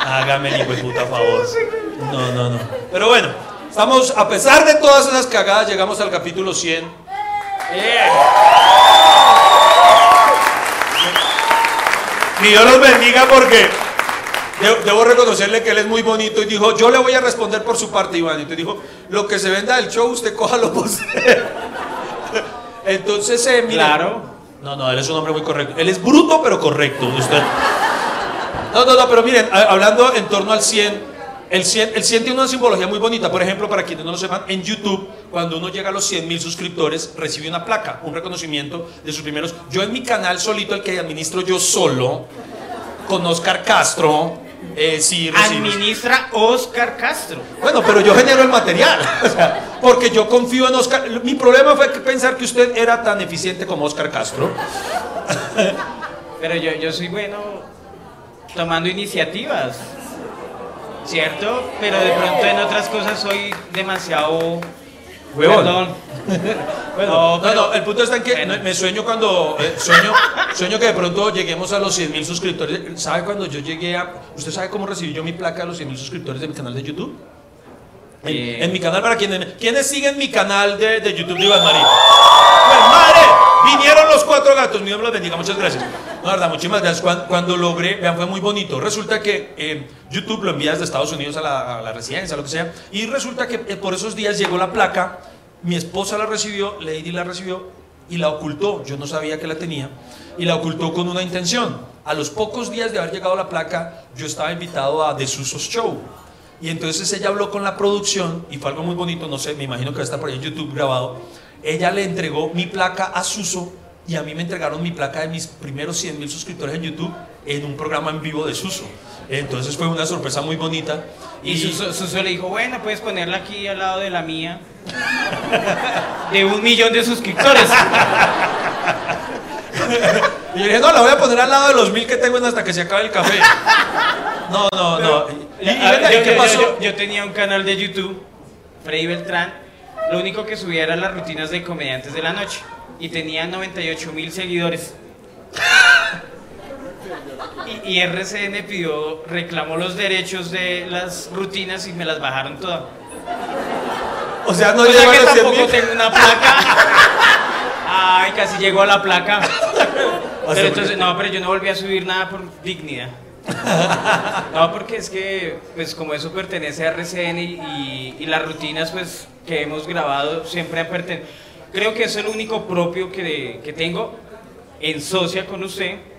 Speaker 2: Hágame el hijo de puta favor. No, no, no. Pero bueno, estamos, a pesar de todas esas cagadas, llegamos al capítulo 100. Que Dios los bendiga porque de- debo reconocerle que él es muy bonito y dijo, yo le voy a responder por su parte, Iván. Y entonces dijo, lo que se venda del show, usted cójalo por. *laughs* Entonces, eh,
Speaker 1: Claro.
Speaker 2: no, no, él es un hombre muy correcto. Él es bruto, pero correcto. Usted. No, no, no, pero miren, hablando en torno al 100, el 100, el 100 tiene una simbología muy bonita. Por ejemplo, para quienes no lo sepan, en YouTube, cuando uno llega a los 100 mil suscriptores, recibe una placa, un reconocimiento de sus primeros. Yo en mi canal solito, el que administro yo solo, con Oscar Castro, eh, sí.
Speaker 1: Administra Oscar Castro.
Speaker 2: Bueno, pero yo genero el material. *laughs* o sea, porque yo confío en Oscar. Mi problema fue pensar que usted era tan eficiente como Oscar Castro. *laughs*
Speaker 1: Pero yo, yo soy bueno tomando iniciativas. ¿Cierto? Pero de pronto en otras cosas soy demasiado.
Speaker 2: Huevón.
Speaker 1: Perdón.
Speaker 2: Bueno, no, no, el punto está en que me sueño cuando eh, sueño, sueño que de pronto lleguemos a los 100 mil suscriptores. ¿Sabe cuando yo llegué a... ¿Usted sabe cómo recibí yo mi placa a los 100 mil suscriptores de mi canal de YouTube? En,
Speaker 1: Bien.
Speaker 2: en mi canal, para quienes... ¿Quiénes siguen mi canal de, de YouTube de Iván Marín? ¡Pues madre! Vinieron los cuatro gatos, mi Dios me los bendiga, muchas gracias. No, verdad, muchísimas gracias. Cuando, cuando logré, vean, fue muy bonito. Resulta que eh, YouTube lo envía desde Estados Unidos a la, a la residencia, lo que sea. Y resulta que eh, por esos días llegó la placa, mi esposa la recibió, Lady la recibió y la ocultó. Yo no sabía que la tenía. Y la ocultó con una intención. A los pocos días de haber llegado la placa, yo estaba invitado a Desusos Show. Y entonces ella habló con la producción y fue algo muy bonito, no sé, me imagino que va a estar por ahí en YouTube grabado. Ella le entregó mi placa a Suso y a mí me entregaron mi placa de mis primeros 100 mil suscriptores en YouTube en un programa en vivo de Suso. Entonces fue una sorpresa muy bonita.
Speaker 1: Y Suso, Suso le dijo, bueno, puedes ponerla aquí al lado de la mía. *laughs* De un millón de suscriptores.
Speaker 2: Y yo dije, no, la voy a poner al lado de los mil que tengo en hasta que se acabe el café. No, no, no. ¿Y, y ¿y
Speaker 1: yo,
Speaker 2: qué
Speaker 1: yo-
Speaker 2: pasó?
Speaker 1: yo- yo tenía un canal de YouTube, Freddy Beltrán. Lo único que subía eran las rutinas de comediantes de la noche. Y tenía 98 mil seguidores. Y, y RCN pidió, reclamó los derechos de las rutinas y me las bajaron todas.
Speaker 2: O sea, no
Speaker 1: O sea que
Speaker 2: los 100
Speaker 1: tampoco tengo una placa. Ay, casi llegó a la placa. *laughs* Pero entonces, no, pero yo no volví a subir nada por dignidad. *laughs* No, porque es que, pues como eso pertenece a RCN y, y- y las rutinas, pues, que hemos grabado siempre han pertenecido. Creo que es lo único propio que, que tengo en socia con usted.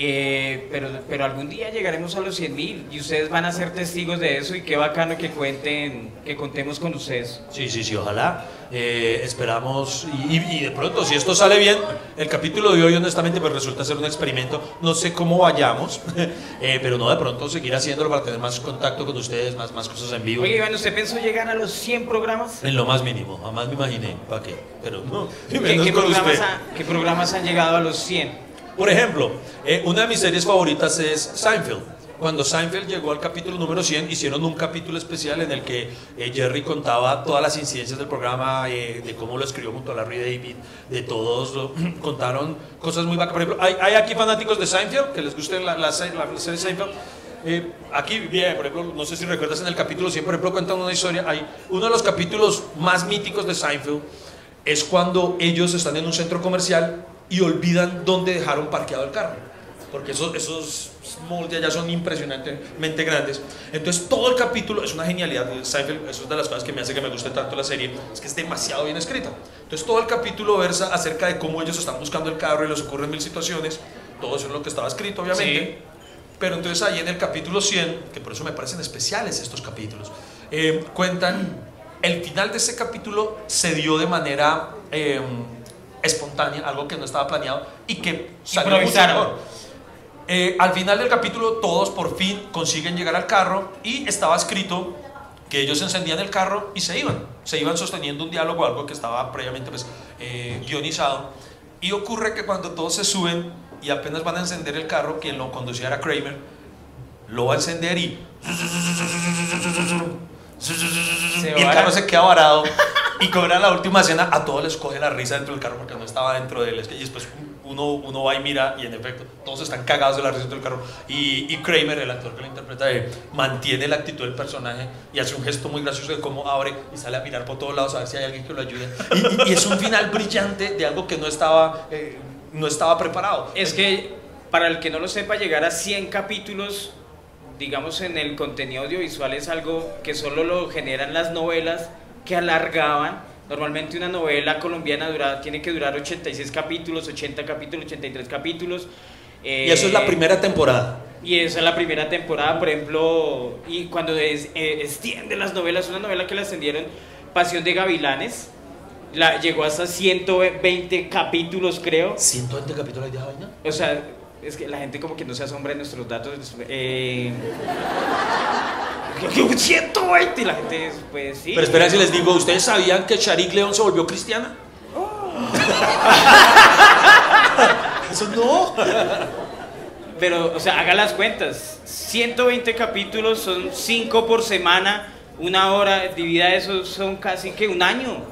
Speaker 1: Eh, pero, pero algún día llegaremos a los 100 mil y ustedes van a ser testigos de eso y qué bacano que cuenten, que contemos con ustedes.
Speaker 2: Sí, sí, sí, ojalá. Eh, esperamos y, y- de pronto, si esto sale bien, el capítulo de hoy honestamente pues resulta ser un experimento. No sé cómo vayamos, *laughs* eh, pero no de pronto seguir haciéndolo para tener más contacto con ustedes, más, más cosas en vivo.
Speaker 1: Oye, Iván, ¿usted pensó llegar a los 100 programas?
Speaker 2: En lo más mínimo, jamás me imaginé, ¿para qué? Pero no, *laughs*
Speaker 1: ¿Qué, qué programas ha- qué programas han llegado a los 100?
Speaker 2: Por ejemplo, eh, una de mis series favoritas es Seinfeld. Cuando Seinfeld llegó al capítulo número 100, hicieron un capítulo especial en el que eh, Jerry contaba todas las incidencias del programa, eh, de cómo lo escribió junto a Larry David, de todos, lo- *clears throat* contaron cosas muy bacanas. Por ejemplo, ¿hay, hay aquí fanáticos de Seinfeld que les guste la, la, se- la serie Seinfeld? Eh, aquí, bien, por ejemplo, no sé si recuerdas en el capítulo 100, por ejemplo, cuentan una historia, hay uno de los capítulos más míticos de Seinfeld es cuando ellos están en un centro comercial y olvidan dónde dejaron parqueado el carro. Porque esos, esos malls de allá son impresionantemente grandes. Entonces todo el capítulo es una genialidad. Seinfeld, eso es de las cosas que me hace que me guste tanto la serie, es que es demasiado bien escrita. Entonces todo el capítulo versa acerca de cómo ellos están buscando el carro y les ocurren mil situaciones. Todo eso es lo que estaba escrito, obviamente. Pero entonces ahí en el capítulo 100, que por eso me parecen especiales estos capítulos, eh, cuentan, el final de ese capítulo se dio de manera eh, espontánea, algo que no estaba planeado y que salió mucho mejor. Eh, al final del capítulo todos por fin consiguen llegar al carro y estaba escrito que ellos encendían el carro y se iban, se iban sosteniendo un diálogo, algo que estaba previamente pues, eh, guionizado. Y ocurre que cuando todos se suben y apenas van a encender el carro, quien lo conducía era Kramer, lo va a encender y, y el carro se queda varado. Y como era la última escena, a todos les coge la risa dentro del carro porque no estaba dentro de él. Y después uno, uno va y mira y en efecto todos están cagados de la risa dentro del carro. Y, y Kramer, el actor que lo interpreta, eh, mantiene la actitud del personaje y hace un gesto muy gracioso de cómo abre y sale a mirar por todos lados a ver si hay alguien que lo ayude. Y, y- y es un final brillante de algo que no estaba, eh, no estaba preparado.
Speaker 1: Es que, para el que no lo sepa, llegar a 100 capítulos, digamos, en el contenido audiovisual es algo que solo lo generan las novelas que alargaban. Normalmente una novela colombiana dura, tiene que durar 86 capítulos, 80 capítulos, 83 capítulos.
Speaker 2: Y eso es la
Speaker 1: Eh,
Speaker 2: primera temporada.
Speaker 1: Y esa es la primera temporada, por ejemplo, y cuando es, eh, extiende las novelas, una novela que la extendieron, Pasión de Gavilanes, la, llegó hasta 120 capítulos, creo.
Speaker 2: 120 capítulos de esa vaina.
Speaker 1: O sea, es que la gente como que no se asombra de nuestros datos. Eh, que- que 120 y la gente, pues sí.
Speaker 2: Pero espera si les digo, ¿ustedes sabían que Sharik León se volvió cristiana? *laughs* Eso no.
Speaker 1: Pero, o sea, haga las cuentas. 120 capítulos son 5 por semana, una hora, divida eso, son casi que un año.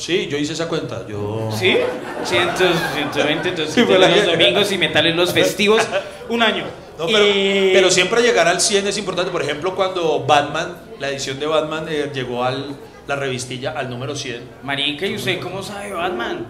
Speaker 2: Sí, yo hice esa cuenta. Yo.
Speaker 1: ¿Sí? 100, 120, entonces
Speaker 2: Sí,
Speaker 1: los domingos y metales los festivos, un año.
Speaker 2: No, pero, pero siempre llegar al 100 es importante. Por ejemplo, cuando Batman, la edición de Batman eh, llegó al la revistilla al número 100.
Speaker 1: Marica, ¿y usted cómo sabe Batman?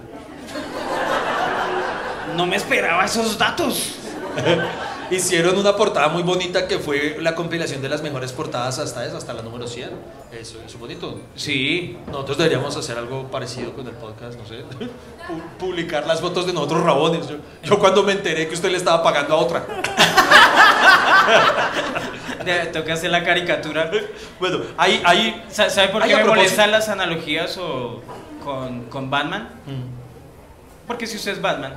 Speaker 1: No me esperaba esos datos. *laughs*
Speaker 2: Hicieron una portada muy bonita que fue la compilación de las mejores portadas hasta esa, hasta la número 100. Eso, es bonito.
Speaker 1: Sí.
Speaker 2: Nosotros deberíamos hacer algo parecido con el podcast, no sé. *laughs* Pu- Publicar las fotos de nosotros rabones. Yo, yo cuando me enteré que usted le estaba pagando a otra. *laughs*
Speaker 1: Toca hacer la caricatura.
Speaker 2: Bueno, ahí, ahí.
Speaker 1: Sa- ¿Sabe por qué me molestan las analogías o con, con Batman?
Speaker 2: Mm.
Speaker 1: Porque si usted es Batman,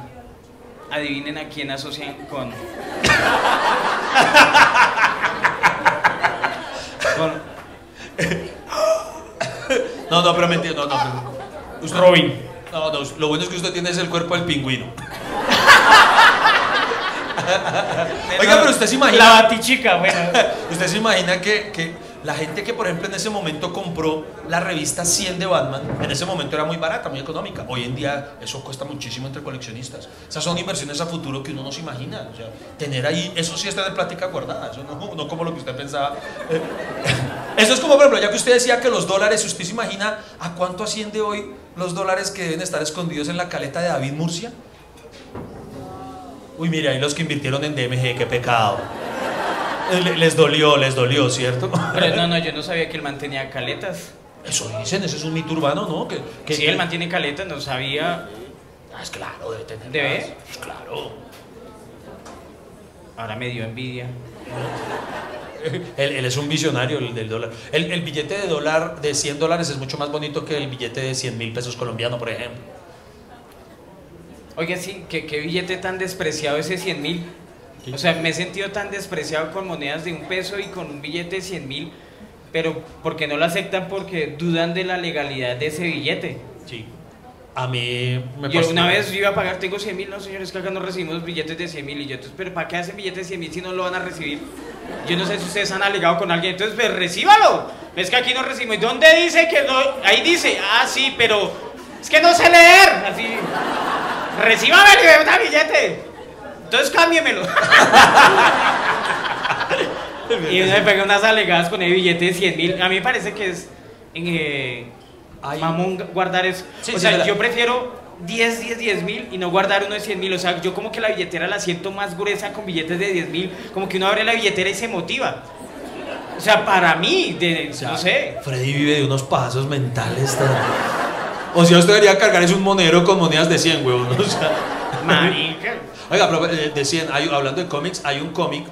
Speaker 1: adivinen a quién asocian con. con
Speaker 2: No, no, pero mentira, no, no. pero- Usted-
Speaker 1: Robin.
Speaker 2: No, no, lo bueno es que usted tiene es el cuerpo del pingüino. *laughs* Oiga, pero usted se imagina.
Speaker 1: La batichica, bueno. *laughs*
Speaker 2: ¿Usted se imagina que, que la gente que, por ejemplo, en ese momento compró la revista 100 de Batman, en ese momento era muy barata, muy económica. Hoy en día eso cuesta muchísimo entre coleccionistas. Esas son inversiones a futuro que uno no se imagina. O sea, tener ahí, eso sí está de plática guardada, eso no, como lo que usted pensaba. Eh, Eso es como, por ejemplo, ya que usted decía que los dólares, ¿usted se imagina a cuánto asciende hoy los dólares que deben estar escondidos en la caleta de David Murcia? Uy, mire, ahí los que invirtieron en DMG, qué pecado. Le- Les dolió, les dolió, ¿cierto?
Speaker 1: Pero no, no, yo no sabía que él mantenía caletas.
Speaker 2: Eso dicen, eso es un mito urbano, ¿no? Que, que,
Speaker 1: Si él mantiene caletas, no sabía.
Speaker 2: Ah, es claro, debe tener.
Speaker 1: ¿Debe?
Speaker 2: más. Pues claro.
Speaker 1: Ahora me dio envidia.
Speaker 2: Él, él es un visionario el del dólar. El, el billete de dólar de 100 dólares es mucho más bonito que el billete de 100 mil pesos colombiano, por ejemplo.
Speaker 1: Oiga, sí, ¿qué, qué billete tan despreciado ese 100 mil. O sea, me he sentido tan despreciado con monedas de un peso y con un billete de 100 mil, pero porque no lo aceptan porque dudan de la legalidad de ese billete.
Speaker 2: Sí. A mí me
Speaker 1: Yo
Speaker 2: pasó-
Speaker 1: una vez yo iba a pagar, tengo 100 mil, no señores, que acá no recibimos billetes de 100 mil. Y yo, entonces, pero ¿para qué hacen billetes de 100 mil si no lo van a recibir? Yo no sé si ustedes han alegado con alguien, entonces, pues recíbalo. Es que aquí no recibimos. ¿Y ¿Dónde dice que no? Ahí dice, ah, sí, pero es que no sé leer. Así, recíbame y me da billete. Entonces cámbiemelo. *laughs* y uno me pega unas alegadas con el billete de 100 mil. A mí me parece que es eh, mamón guardar eso.
Speaker 2: Sí,
Speaker 1: o
Speaker 2: sí,
Speaker 1: sea,
Speaker 2: la-
Speaker 1: yo prefiero 10, 10, 10 mil y no guardar uno de 100 mil. O sea, yo como que la billetera la siento más gruesa con billetes de 10 mil. Como que uno abre la billetera y se motiva. O sea, para mí, de,
Speaker 2: O sea,
Speaker 1: no sé.
Speaker 2: Freddy vive de unos pasos mentales tan... O sea, usted debería cargar es un monero con monedas de 100, huevón. O sea...
Speaker 1: Marica.
Speaker 2: Oiga, pero eh, de 100, hay- hablando de cómics, hay un cómic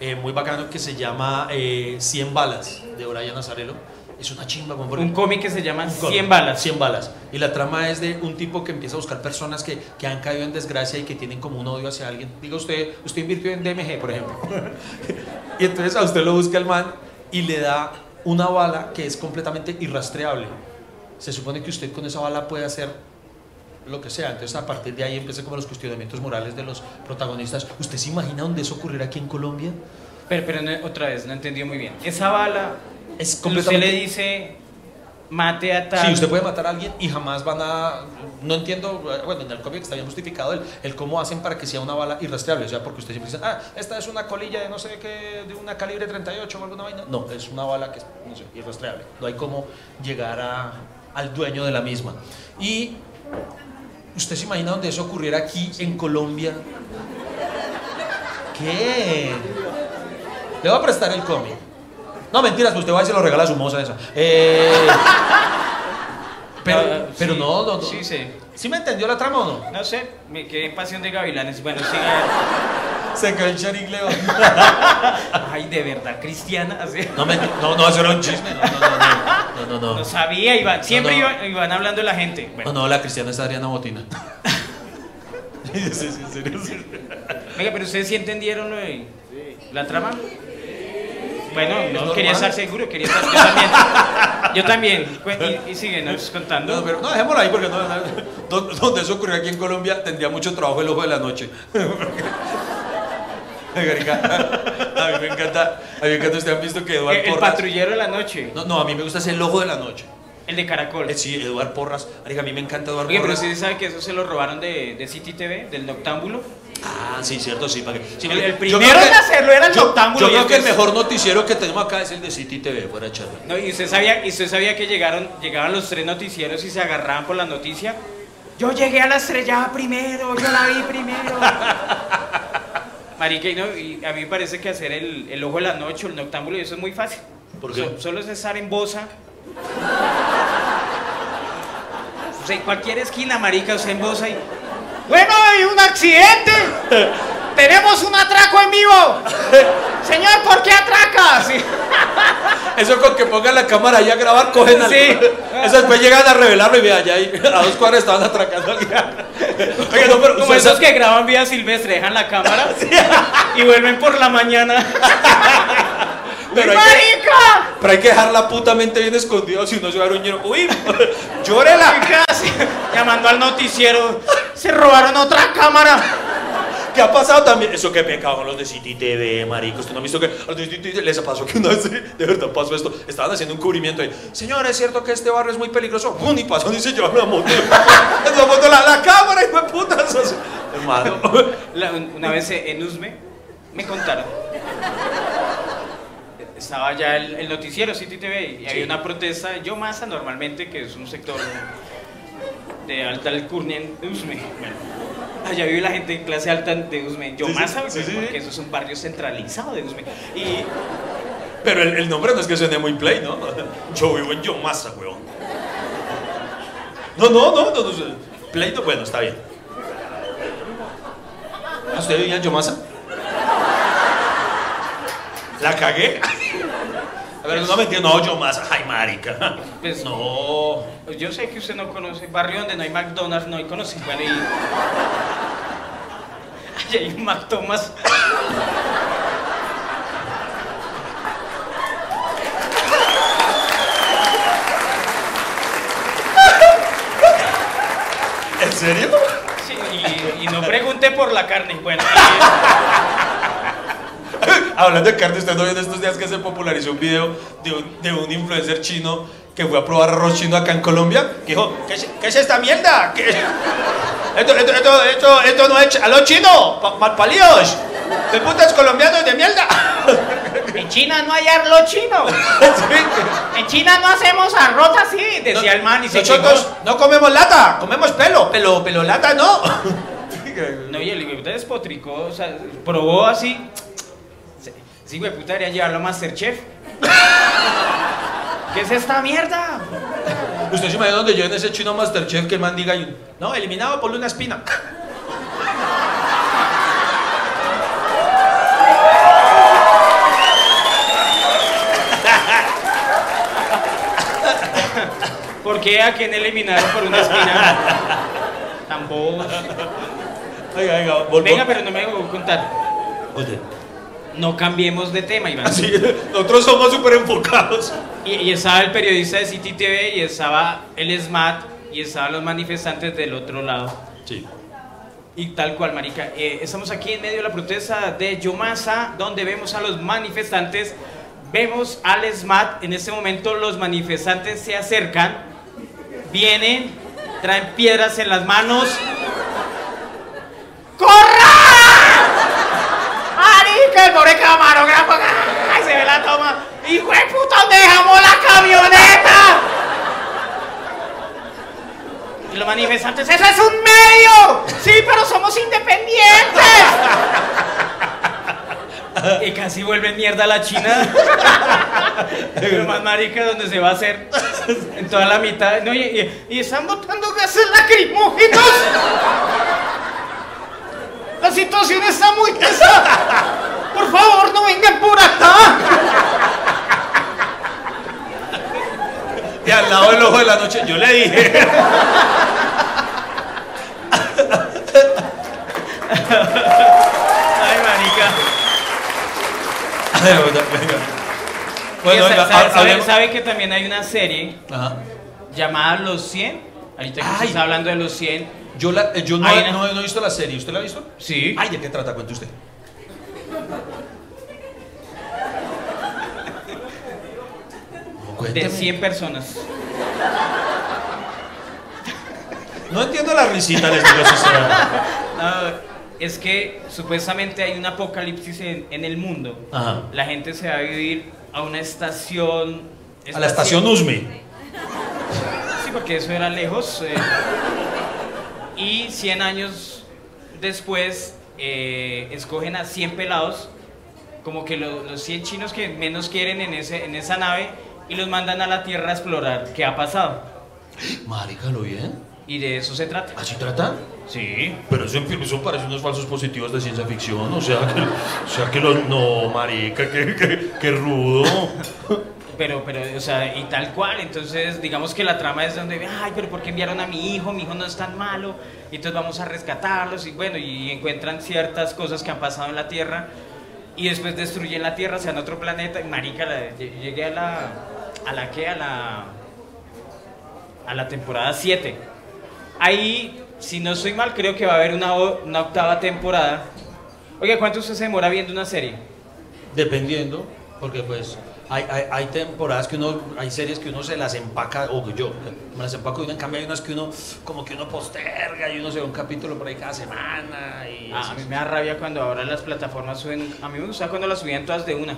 Speaker 2: eh, muy bacano que se llama eh, 100 balas, de Brian Azarelo. Es una chimba, por
Speaker 1: Un cómic que se llama
Speaker 2: Un cómic,
Speaker 1: 100 balas.
Speaker 2: 100 balas. Y la trama es de un tipo que empieza a buscar personas que, que han caído en desgracia y que tienen como un odio hacia alguien. Diga usted, usted invirtió en DMG, por ejemplo. *laughs* y entonces a usted lo busca el man y le da una bala que es completamente irrastreable. Se supone que usted con esa bala puede hacer lo que sea. Entonces a partir de ahí empiezan como los cuestionamientos morales de los protagonistas. ¿Usted se imagina dónde eso ocurrirá aquí en Colombia?
Speaker 1: Pero, pero no- otra vez, no entendió muy bien. Esa bala,
Speaker 2: Es
Speaker 1: usted
Speaker 2: completamente...
Speaker 1: le dice, mate a tal.
Speaker 2: Sí, usted puede matar a alguien y jamás van a... No entiendo, bueno, en el cómic está bien justificado el, el cómo hacen para que sea una bala irrastreable. O sea, porque usted siempre dice, ah, esta es una colilla de no sé qué, de una calibre 38 o alguna vaina. No, es una bala que es, no sé, irrastreable. No hay cómo llegar a, al dueño de la misma. Y usted se imagina donde eso ocurriera aquí en Colombia. ¿Qué? Le voy a prestar el cómic. No, mentiras, pues usted va y se lo regala a su moza esa. Eh, *laughs* pero,
Speaker 1: Ah,
Speaker 2: pero
Speaker 1: sí,
Speaker 2: no, no, no.
Speaker 1: Sí, sí.
Speaker 2: ¿Sí me entendió la trama o no?
Speaker 1: No sé, me quedé en pasión de gavilanes. Bueno, sigue.
Speaker 2: Se quedó el charigleo. *laughs*
Speaker 1: Ay, de verdad, cristiana.
Speaker 2: No, me, no, no, eso era un chisme. No, no, no, no, no, no,
Speaker 1: No
Speaker 2: no.
Speaker 1: sabía, Iván. Siempre
Speaker 2: No, no.
Speaker 1: Iban, iban hablando de la gente. Bueno,
Speaker 2: No, no, la cristiana es Adriana Botina. *laughs* *laughs* Sí, sí, sí, en serio, sí.
Speaker 1: Venga, pero ustedes sí entendieron lo de la trama. Bueno, no
Speaker 2: normal.
Speaker 1: quería estar seguro, quería estar. Yo también. Yo también. Y, y síguenos contando.
Speaker 2: No, pero no, dejémoslo ahí porque no, no, donde, donde eso ocurrió aquí en Colombia tendría mucho trabajo el ojo de la noche. A mí me encanta, a mí me encanta, ustedes han visto que Eduardo
Speaker 1: el, el
Speaker 2: Porras...
Speaker 1: patrullero de la noche,
Speaker 2: No, no, a mí me gusta ese el ojo de la noche.
Speaker 1: el de Caracol.
Speaker 2: Eh, Sí, Eduardo Porras. A mí me encanta Eduardo
Speaker 1: Oye, pero
Speaker 2: Porras.
Speaker 1: ustedes saben que eso se lo robaron de, de City TV, del Noctámbulo.
Speaker 2: Ah, sí, cierto, sí. Para que, sí,
Speaker 1: El- el
Speaker 2: yo
Speaker 1: primero en hacerlo era el
Speaker 2: yo-
Speaker 1: Noctámbulo,
Speaker 2: Yo creo que el mejor noticiero que tenemos acá es el de City TV, fuera de charla.
Speaker 1: No, y usted sabía, y usted sabía que llegaron, llegaban los tres noticieros y se agarraban por la noticia. Yo llegué a la estrellada primero, yo la vi primero. *laughs* Marica, y, no, y a mí me parece que hacer el, el ojo de la noche, el noctámbulo, y eso es muy fácil.
Speaker 2: ¿Por qué?
Speaker 1: So- solo es estar en Bosa. O sea, en cualquier esquina, marica, o sea, en Bosa y... Bueno, hay un accidente. *laughs* Tenemos un atraco en vivo. *laughs* Señor, ¿por qué atraca? Sí.
Speaker 2: Eso con que pongan la cámara ahí a grabar, cogen al...
Speaker 1: Sí.
Speaker 2: Eso después llegan a revelarlo y vean, ya ahí, a dos cuadras estaban atracando a alguien. Oiga, no, pero
Speaker 1: Como esos que graban vida silvestre, dejan la cámara *laughs* y vuelven por la mañana. *laughs*
Speaker 2: Pero hay, que,
Speaker 1: ¡Marica!
Speaker 2: pero hay que dejarla putamente bien escondida si no se va a un. ¡Uy! ¡Llórela!
Speaker 1: Llamando al noticiero, se robaron otra cámara.
Speaker 2: ¿Qué ha pasado también? Eso que pecado los de City TV, marico. ¿Usted no ha visto que a los de City TV les pasó que una vez de verdad pasó esto? Estaban haciendo un cubrimiento ahí. Señor, ¿es cierto que este barrio es muy peligroso? ¡Pum! Y pasó y se llevaron la moto. *laughs* la moto, la, la cámara, hijo de puta. Eso es- *laughs* Hermano.
Speaker 1: La- una vez en Usme me contaron. estaba ya el, el noticiero City TV y
Speaker 2: Sí.
Speaker 1: había una protesta. Yo Massa normalmente, que es un sector de alta alcurnia de Usme. Bueno, allá vive la gente de clase alta de Usme. Yo
Speaker 2: Sí, sí,
Speaker 1: Massa,
Speaker 2: sí, sí,
Speaker 1: porque eso es un barrio centralizado de Usme. Y
Speaker 2: Pero el, el nombre no es que suene muy play, ¿no? Yo vivo en Yomasa, weón. No, no, no, no, no. Play no, bueno, está bien. ¿Ah, ¿Usted vivía en Yomasa? ¿La cagué? Ver, no me entiendo, no, Yomasa, ay, marica.
Speaker 1: Pues-
Speaker 2: no.
Speaker 1: yo sé que usted no conoce barrio donde no hay McDonald's, no hay conoce. Bueno, y. Hay un McThomas.
Speaker 2: ¿En serio?
Speaker 1: Sí, y, y no pregunte por la carne. Bueno, *laughs*
Speaker 2: Hablando de carne, usted no vio en estos días que se popularizó un video de un, de un influencer chino que fue a probar arroz chino acá en Colombia. Que dijo, ¿qué es, qué es esta mierda? ¿Qué- Esto, esto, esto, esto, esto no es a los chinos, pa- malpalidos. De putas colombianos de mierda. *laughs*
Speaker 1: en China no hay arroz chino. *laughs* En China no hacemos arroz así, decía el man y se
Speaker 2: Nosotros no comemos lata, comemos pelo, pelo, pelo lata no.
Speaker 1: No, y el puta despotricó, o sea, probó así. Sí, güey, puta, debería llevarlo a Masterchef. *laughs* ¿Qué es esta mierda?
Speaker 2: ¿Usted se imagina donde yo en ese chino Masterchef que el man diga, no, eliminado por una espina? *laughs*
Speaker 1: ¿Por qué a quién eliminaron por una espina? Tan bobos. Venga,
Speaker 2: vol-
Speaker 1: pero no me voy a contar.
Speaker 2: Oye,
Speaker 1: No cambiemos de tema, Iván.
Speaker 2: así, nosotros somos súper enfocados.
Speaker 1: Y, y estaba el periodista de City TV y estaba el SMAT y estaban los manifestantes del otro lado.
Speaker 2: Sí.
Speaker 1: Y tal cual, marica. Eh, estamos aquí en medio de la protesta de Yomasa, donde vemos a los manifestantes. Vemos al SMAT. En este momento los manifestantes se acercan. Vienen, traen piedras en las manos. ¡Corra! ¡Marica, el pobre camarógrafo! ¡Ay, se ve la toma! ¡Hijo de puta, ¿dónde dejamos la camioneta! Y los manifestantes, ¡eso es un medio! Sí, pero somos independientes. y casi vuelve mierda la China. *laughs* Pero más marica donde se va a hacer en toda la mitad. No, y, y- y están botando gases lacrimógenos. La situación está muy pesada. Por favor, no vengan por acá.
Speaker 2: Y al lado del ojo de la noche, yo le dije.
Speaker 1: Ay, marica.
Speaker 2: bueno,
Speaker 1: Oye,
Speaker 2: venga,
Speaker 1: sabe,
Speaker 2: hablemos-
Speaker 1: sabe que también hay una serie
Speaker 2: Ajá.
Speaker 1: llamada Los 100? Ahorita que se
Speaker 2: Ay.
Speaker 1: está hablando de los 100.
Speaker 2: Yo, la, eh, yo no,
Speaker 1: Ay,
Speaker 2: he-
Speaker 1: no.
Speaker 2: no, no he visto la serie. ¿Usted la ha visto?
Speaker 1: Sí.
Speaker 2: Ay, ¿de qué trata? Cuente usted.
Speaker 1: De
Speaker 2: cuénteme.
Speaker 1: 100 personas.
Speaker 2: No entiendo la risita, les digo. *laughs*
Speaker 1: No, es que supuestamente hay un apocalipsis en, en el mundo.
Speaker 2: Ajá.
Speaker 1: La gente se va a vivir a una estación.
Speaker 2: A la estación Usme.
Speaker 1: Sí, porque eso era lejos. eh, y 100 años después eh, escogen a 100 pelados, como que lo- los 100 chinos que menos quieren en, ese, en esa nave, y los mandan a la Tierra a explorar qué ha pasado.
Speaker 2: Marica, ¿lo bien?
Speaker 1: Y de eso se trata.
Speaker 2: ¿Así trata?
Speaker 1: Sí.
Speaker 2: Pero eso, eso parece unos falsos positivos de ciencia ficción. O sea, que, o sea, que los. No, marica, qué, qué, qué rudo.
Speaker 1: Pero, pero, o sea, y tal cual. Entonces, digamos que la trama es donde, ay, pero ¿por qué enviaron a mi hijo? Mi hijo no es tan malo. Y entonces vamos a rescatarlos. Y bueno, y encuentran ciertas cosas que han pasado en la Tierra. Y después destruyen la Tierra, se van a otro planeta. Y marica, la- lle- llegué a la. ¿A la qué? A la. A la temporada 7. Ahí, si no estoy mal, creo que va a haber una, una octava temporada. Oiga, ¿cuánto usted se demora viendo una serie?
Speaker 2: Dependiendo, porque pues hay, hay, hay temporadas que uno, hay series que uno se las empaca, o yo me las empaco y uno en cambio hay unas que uno como que uno posterga y uno se ve un capítulo por ahí cada semana y
Speaker 1: Ah, a mí me da rabia cuando ahora las plataformas suben. A mí me gusta cuando las subían todas de una.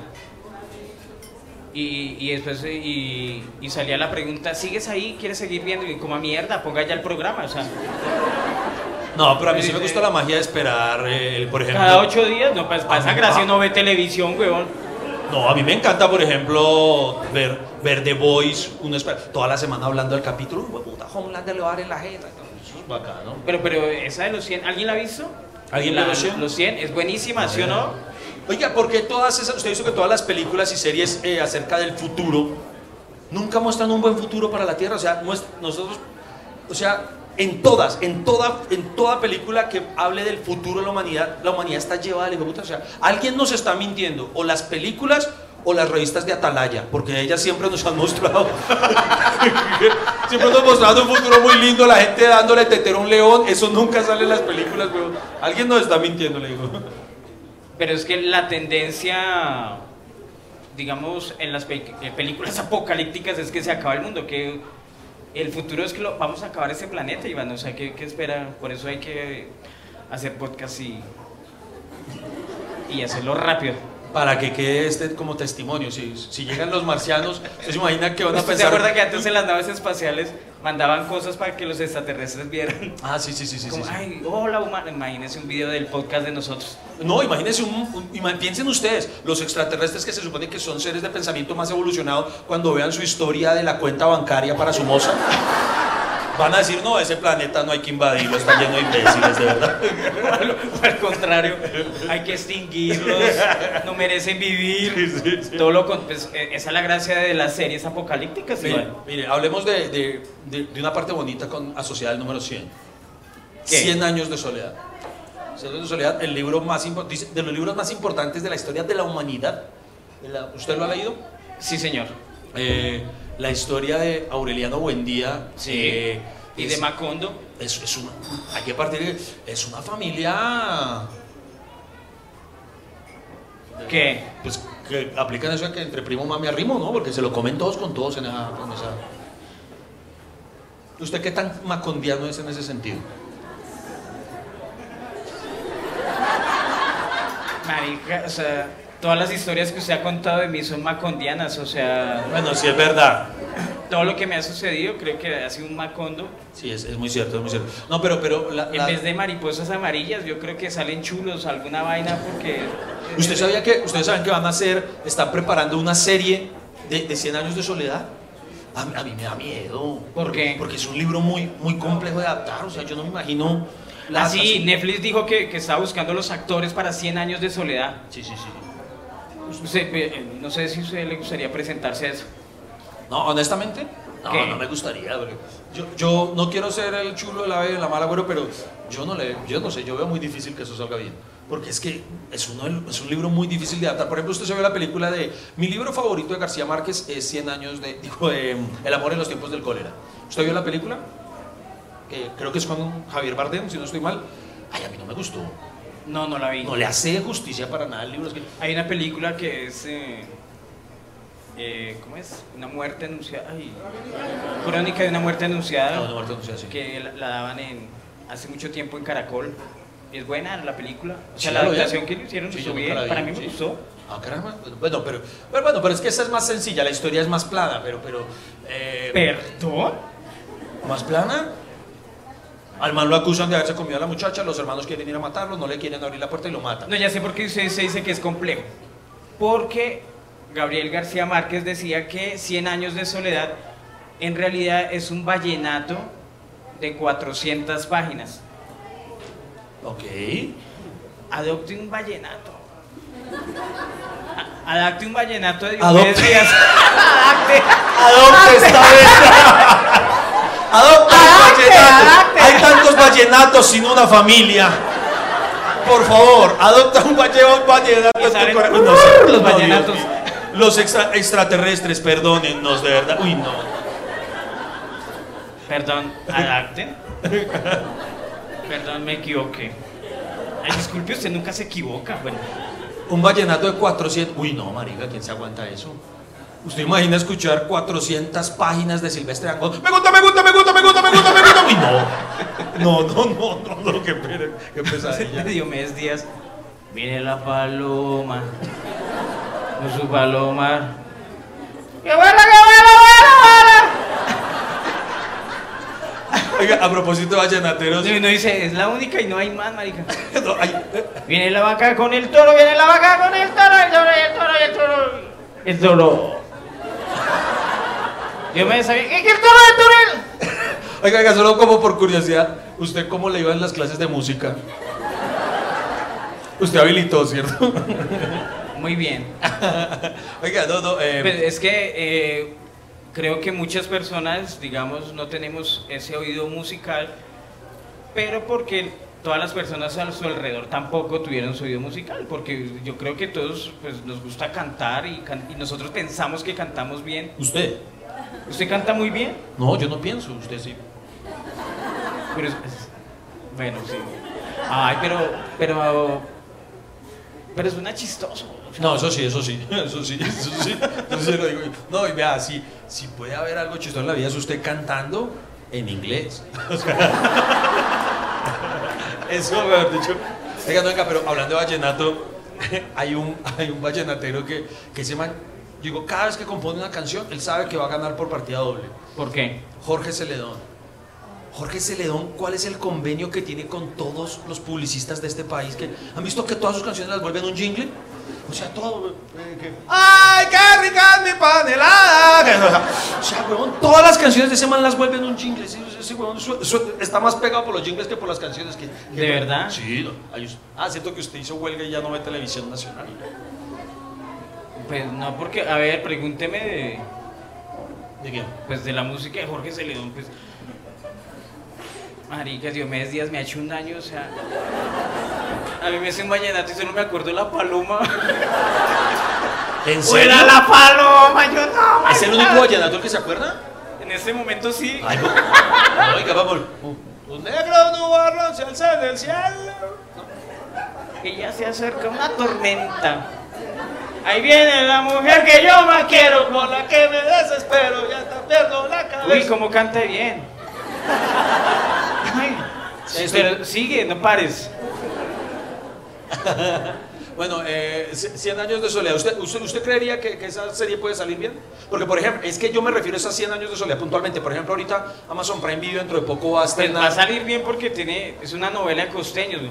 Speaker 1: Y, y después eh, y, y salía la pregunta, ¿sigues ahí? ¿Quieres seguir viendo? Y como a mierda, ponga ya el programa. O sea,
Speaker 2: No, pero a mí sí me gusta la magia de esperar, eh, el- por ejemplo.
Speaker 1: cada ocho días, no, pues pasa gracia no ve televisión, huevón.
Speaker 2: No, a mí me encanta, por ejemplo, ver, ver The Voice, uno toda la semana hablando del capítulo. "Hue puta, Homelander le va a dar en la jeta. Eso es bacano.
Speaker 1: Pero, pero esa de los 100, ¿alguien la ha visto?
Speaker 2: ¿Alguien
Speaker 1: La-
Speaker 2: vio los 100?
Speaker 1: Los 100, es buenísima, ¿sí o no?
Speaker 2: Oiga, ¿por qué todas esas, usted dice que todas las películas y series eh, acerca del futuro nunca muestran un buen futuro para la Tierra? O sea, nosotros, o sea, en todas, en toda, en toda película que hable del futuro de la humanidad, la humanidad está llevada al hijo puta. O sea, alguien nos está mintiendo, o las películas o las revistas de Atalaya, porque ellas siempre nos han mostrado, *laughs* siempre nos han mostrado un futuro muy lindo, la gente dándole tetero a un león, eso nunca sale en las películas, pero alguien nos está mintiendo, le digo.
Speaker 1: Pero es que la tendencia, digamos, en las eh, películas apocalípticas es que se acaba el mundo, que el futuro es que lo, vamos a acabar ese planeta, Iván. O sea, ¿qué, qué espera? Por eso hay que hacer podcast y, y hacerlo rápido.
Speaker 2: Para que quede este como testimonio. Si, si llegan los marcianos, ¿usted se imagina que van a
Speaker 1: ¿Usted se
Speaker 2: pensar?
Speaker 1: acuerda que antes en las naves espaciales mandaban cosas para que los extraterrestres vieran?
Speaker 2: Ah, sí, sí, sí, sí.
Speaker 1: Como,
Speaker 2: sí.
Speaker 1: ay, hola humano. Imagínese un video del podcast de nosotros.
Speaker 2: No, imagínense, un, un- piensen ustedes, los extraterrestres que se supone que son seres de pensamiento más evolucionado, cuando vean su historia de la cuenta bancaria para su moza, van a decir, no, ese planeta no hay que invadirlo, está lleno de imbéciles, de verdad. *laughs*
Speaker 1: al, contrario, hay que extinguirlos, no merecen vivir. Todo lo con- pues, eh, esa es la gracia de las series apocalípticas.
Speaker 2: Mire, mire, hablemos de, de- de- de una parte bonita con, asociada al número 100.
Speaker 1: ¿Qué?
Speaker 2: 100 años de soledad. 100 años de soledad, el libro más dice, de los libros más importantes de la historia de la humanidad. ¿Usted lo ha leído?
Speaker 1: Sí, señor.
Speaker 2: Eh, la historia de Aureliano Buendía.
Speaker 1: Sí.
Speaker 2: eh,
Speaker 1: Y
Speaker 2: es-
Speaker 1: de Macondo.
Speaker 2: es, es una, hay que partir de, es una familia
Speaker 1: ¿Qué?
Speaker 2: pues que aplican eso que entre primo mami arrimo, ¿no? Porque se lo comen todos con todos en esa, en esa- ¿Usted qué tan macondiano es en ese sentido?
Speaker 1: Marica, o sea, todas las historias que usted ha contado de mí son macondianas. O sea,
Speaker 2: Bueno, sí es verdad.
Speaker 1: todo lo que me ha sucedido creo que ha sido un macondo.
Speaker 2: Sí, es, es muy cierto, es muy cierto. No, pero, pero la-
Speaker 1: En
Speaker 2: la-
Speaker 1: vez de mariposas amarillas, yo creo que salen chulos, alguna vaina, porque. *laughs*
Speaker 2: ¿Usted sabía que, ustedes saben que van a hacer, están preparando una serie de, de 100 años de soledad? A, mí- a mí me da miedo.
Speaker 1: ¿Por qué?
Speaker 2: Porque es un libro muy, muy complejo de adaptar, o sea, yo no me imagino...
Speaker 1: Ah,
Speaker 2: las-
Speaker 1: sí, Netflix dijo que, que estaba buscando los actores para 100 años de soledad.
Speaker 2: Sí, sí, sí.
Speaker 1: Usted, eh, no sé si a usted le gustaría presentarse a eso.
Speaker 2: No, honestamente, no,
Speaker 1: ¿Qué?
Speaker 2: no me gustaría. Yo, yo no quiero ser el chulo de la bella y la mala, güero, pero yo no le, yo no sé, yo veo muy difícil que eso salga bien. Porque es que es, uno, es un libro muy difícil de adaptar. Por ejemplo, usted se ve la película de... Mi libro favorito de García Márquez es 100 años de... Digo, de, El amor en los tiempos del cólera. ¿Usted vio la película? Que creo que es con Javier Bardem, si no estoy mal. Ay, a mí no me gustó.
Speaker 1: No, no la vi.
Speaker 2: No le hace justicia para nada el libro. Es que,
Speaker 1: Hay una película que es. eh, eh, ¿Cómo es? Una muerte anunciada. Ay, crónica de una muerte anunciada.
Speaker 2: no, no, Marta, no sea así.
Speaker 1: Que la, la daban en, hace mucho tiempo en Caracol. Y es buena la película. O sea,
Speaker 2: Sí,
Speaker 1: la adaptación que le hicieron
Speaker 2: Sí,
Speaker 1: bien.
Speaker 2: vi,
Speaker 1: Para mí me
Speaker 2: sí.
Speaker 1: gustó.
Speaker 2: Ah, caramba. Bueno, pero, pero, bueno, pero es que esa es más sencilla, la historia es más plana, pero, pero, eh,
Speaker 1: ¿Perdón?
Speaker 2: ¿Más plana? Al man lo acusan de haberse comido a la muchacha, los hermanos quieren ir a matarlo, no le quieren abrir la puerta y lo matan.
Speaker 1: No, ya sé por qué usted se dice que es complejo. Porque Gabriel García Márquez decía que 100 años de soledad en realidad es un vallenato de 400 páginas.
Speaker 2: Ok.
Speaker 1: Adopte un vallenato. A- Adapte un vallenato de
Speaker 2: Adopte. *laughs*
Speaker 1: Adapte.
Speaker 2: ¡Adopte esta vez! *laughs* ¡Adopte un
Speaker 1: Adapte,
Speaker 2: vallenato!
Speaker 1: adapte.
Speaker 2: Hay tantos vallenatos sin una familia. Por favor, adopta un valle- un vallenato.
Speaker 1: Los vallenatos.
Speaker 2: Los extra- extraterrestres, perdónennos, de verdad. Uy, no.
Speaker 1: Perdón, adapte. Perdón, me equivoqué. Ay, disculpe, usted nunca se equivoca. Bueno,
Speaker 2: Un vallenato de 400. Uy, no, marica, ¿quién se aguanta eso? ¿Usted imagina escuchar 400 páginas de Silvestre Dangond? Me gusta, me gusta, me gusta, me gusta, me gusta, me gusta. Uy, no. No, no, no, no, no, qué, pere- qué pesadilla. *laughs*
Speaker 1: de Diomedes Díaz. Viene la paloma. Con su paloma. ¡Qué buena, qué buena, buena,
Speaker 2: Oiga, a propósito de vallenateros.
Speaker 1: Y uno dice, es la única y no hay más, marica. *laughs*
Speaker 2: No, ay, eh,
Speaker 1: Viene la vaca con el toro, viene la vaca con el toro, el toro, el toro, el toro. El toro. Yo me sabía, ¿qué que el toro, el toro? el-".
Speaker 2: Oiga, oiga, solo como por curiosidad, ¿usted cómo le iba en las clases de música? Usted habilitó, ¿cierto? *laughs*
Speaker 1: Muy bien. *laughs*
Speaker 2: Oiga, no, no, eh,
Speaker 1: Pues es que eh, creo que muchas personas, digamos, no tenemos ese oído musical, pero porque todas las personas a su alrededor tampoco tuvieron su oído musical, porque yo creo que todos pues, nos gusta cantar y, can- y nosotros pensamos que cantamos bien.
Speaker 2: ¿Usted?
Speaker 1: ¿Usted canta muy bien?
Speaker 2: No, yo no pienso, usted sí.
Speaker 1: Pero es- es- bueno, sí. Ay, pero, pero, pero es una chistoso.
Speaker 2: No, eso sí, eso sí, *laughs* eso sí, eso sí, eso sí lo digo. yo. No, y vea, si, si puede haber algo chistoso en la vida es usted cantando en inglés. *laughs* Eso, mejor dicho. Oiga, no, venga, pero hablando de vallenato, *laughs* hay un, hay un vallenatero que, que se man, digo, cada vez que compone una canción, él sabe que va a ganar por partida doble.
Speaker 1: ¿Por qué?
Speaker 2: Jorge Celedón. Jorge Celedón, ¿cuál es el convenio que tiene con todos los publicistas de este país? Que ¿Han visto que todas sus canciones las vuelven un jingle? O sea, todo. eh, ¡Ay, qué rica es mi panelada! *laughs* O sea, huevón, todas las canciones de ese man las vuelven un jingle. Ese, ese está más pegado por los jingles que por las canciones. Que, que-
Speaker 1: ¿De verdad?
Speaker 2: Sí. Ah, siento que usted hizo huelga y ya no ve televisión nacional.
Speaker 1: Pues no, porque, a ver, pregúnteme de,
Speaker 2: ¿De quién?
Speaker 1: pues, de la música de Jorge Celedón, pues... Marica, Diomedes Díaz me ha hecho un daño, o sea... A mí me hace un vallenato y solo me acuerdo de la paloma.
Speaker 2: ¿En
Speaker 1: ¡Fuera la paloma! Yo no,
Speaker 2: ¿Es el único vallenato el que se acuerda?
Speaker 1: En ese momento sí.
Speaker 2: Ay, no. No, Oiga, vamos. Un negro nubarrón se alza en el cielo.
Speaker 1: Y ya se acerca una tormenta. Ahí viene la mujer que yo más quiero, con la que me desespero, ya está pierdo la cabeza. Uy, cómo canta bien. Ay, pero sigue, no pares. *laughs*
Speaker 2: Bueno, eh, c- 100 años de soledad. ¿Usted, usted, usted creería que, que esa serie puede salir bien? Porque, por ejemplo, es que yo me refiero a esas 100 años de soledad puntualmente. Por ejemplo, ahorita Amazon Prime Video dentro de poco va a
Speaker 1: Pues va a salir bien porque tiene, es una novela de costeños.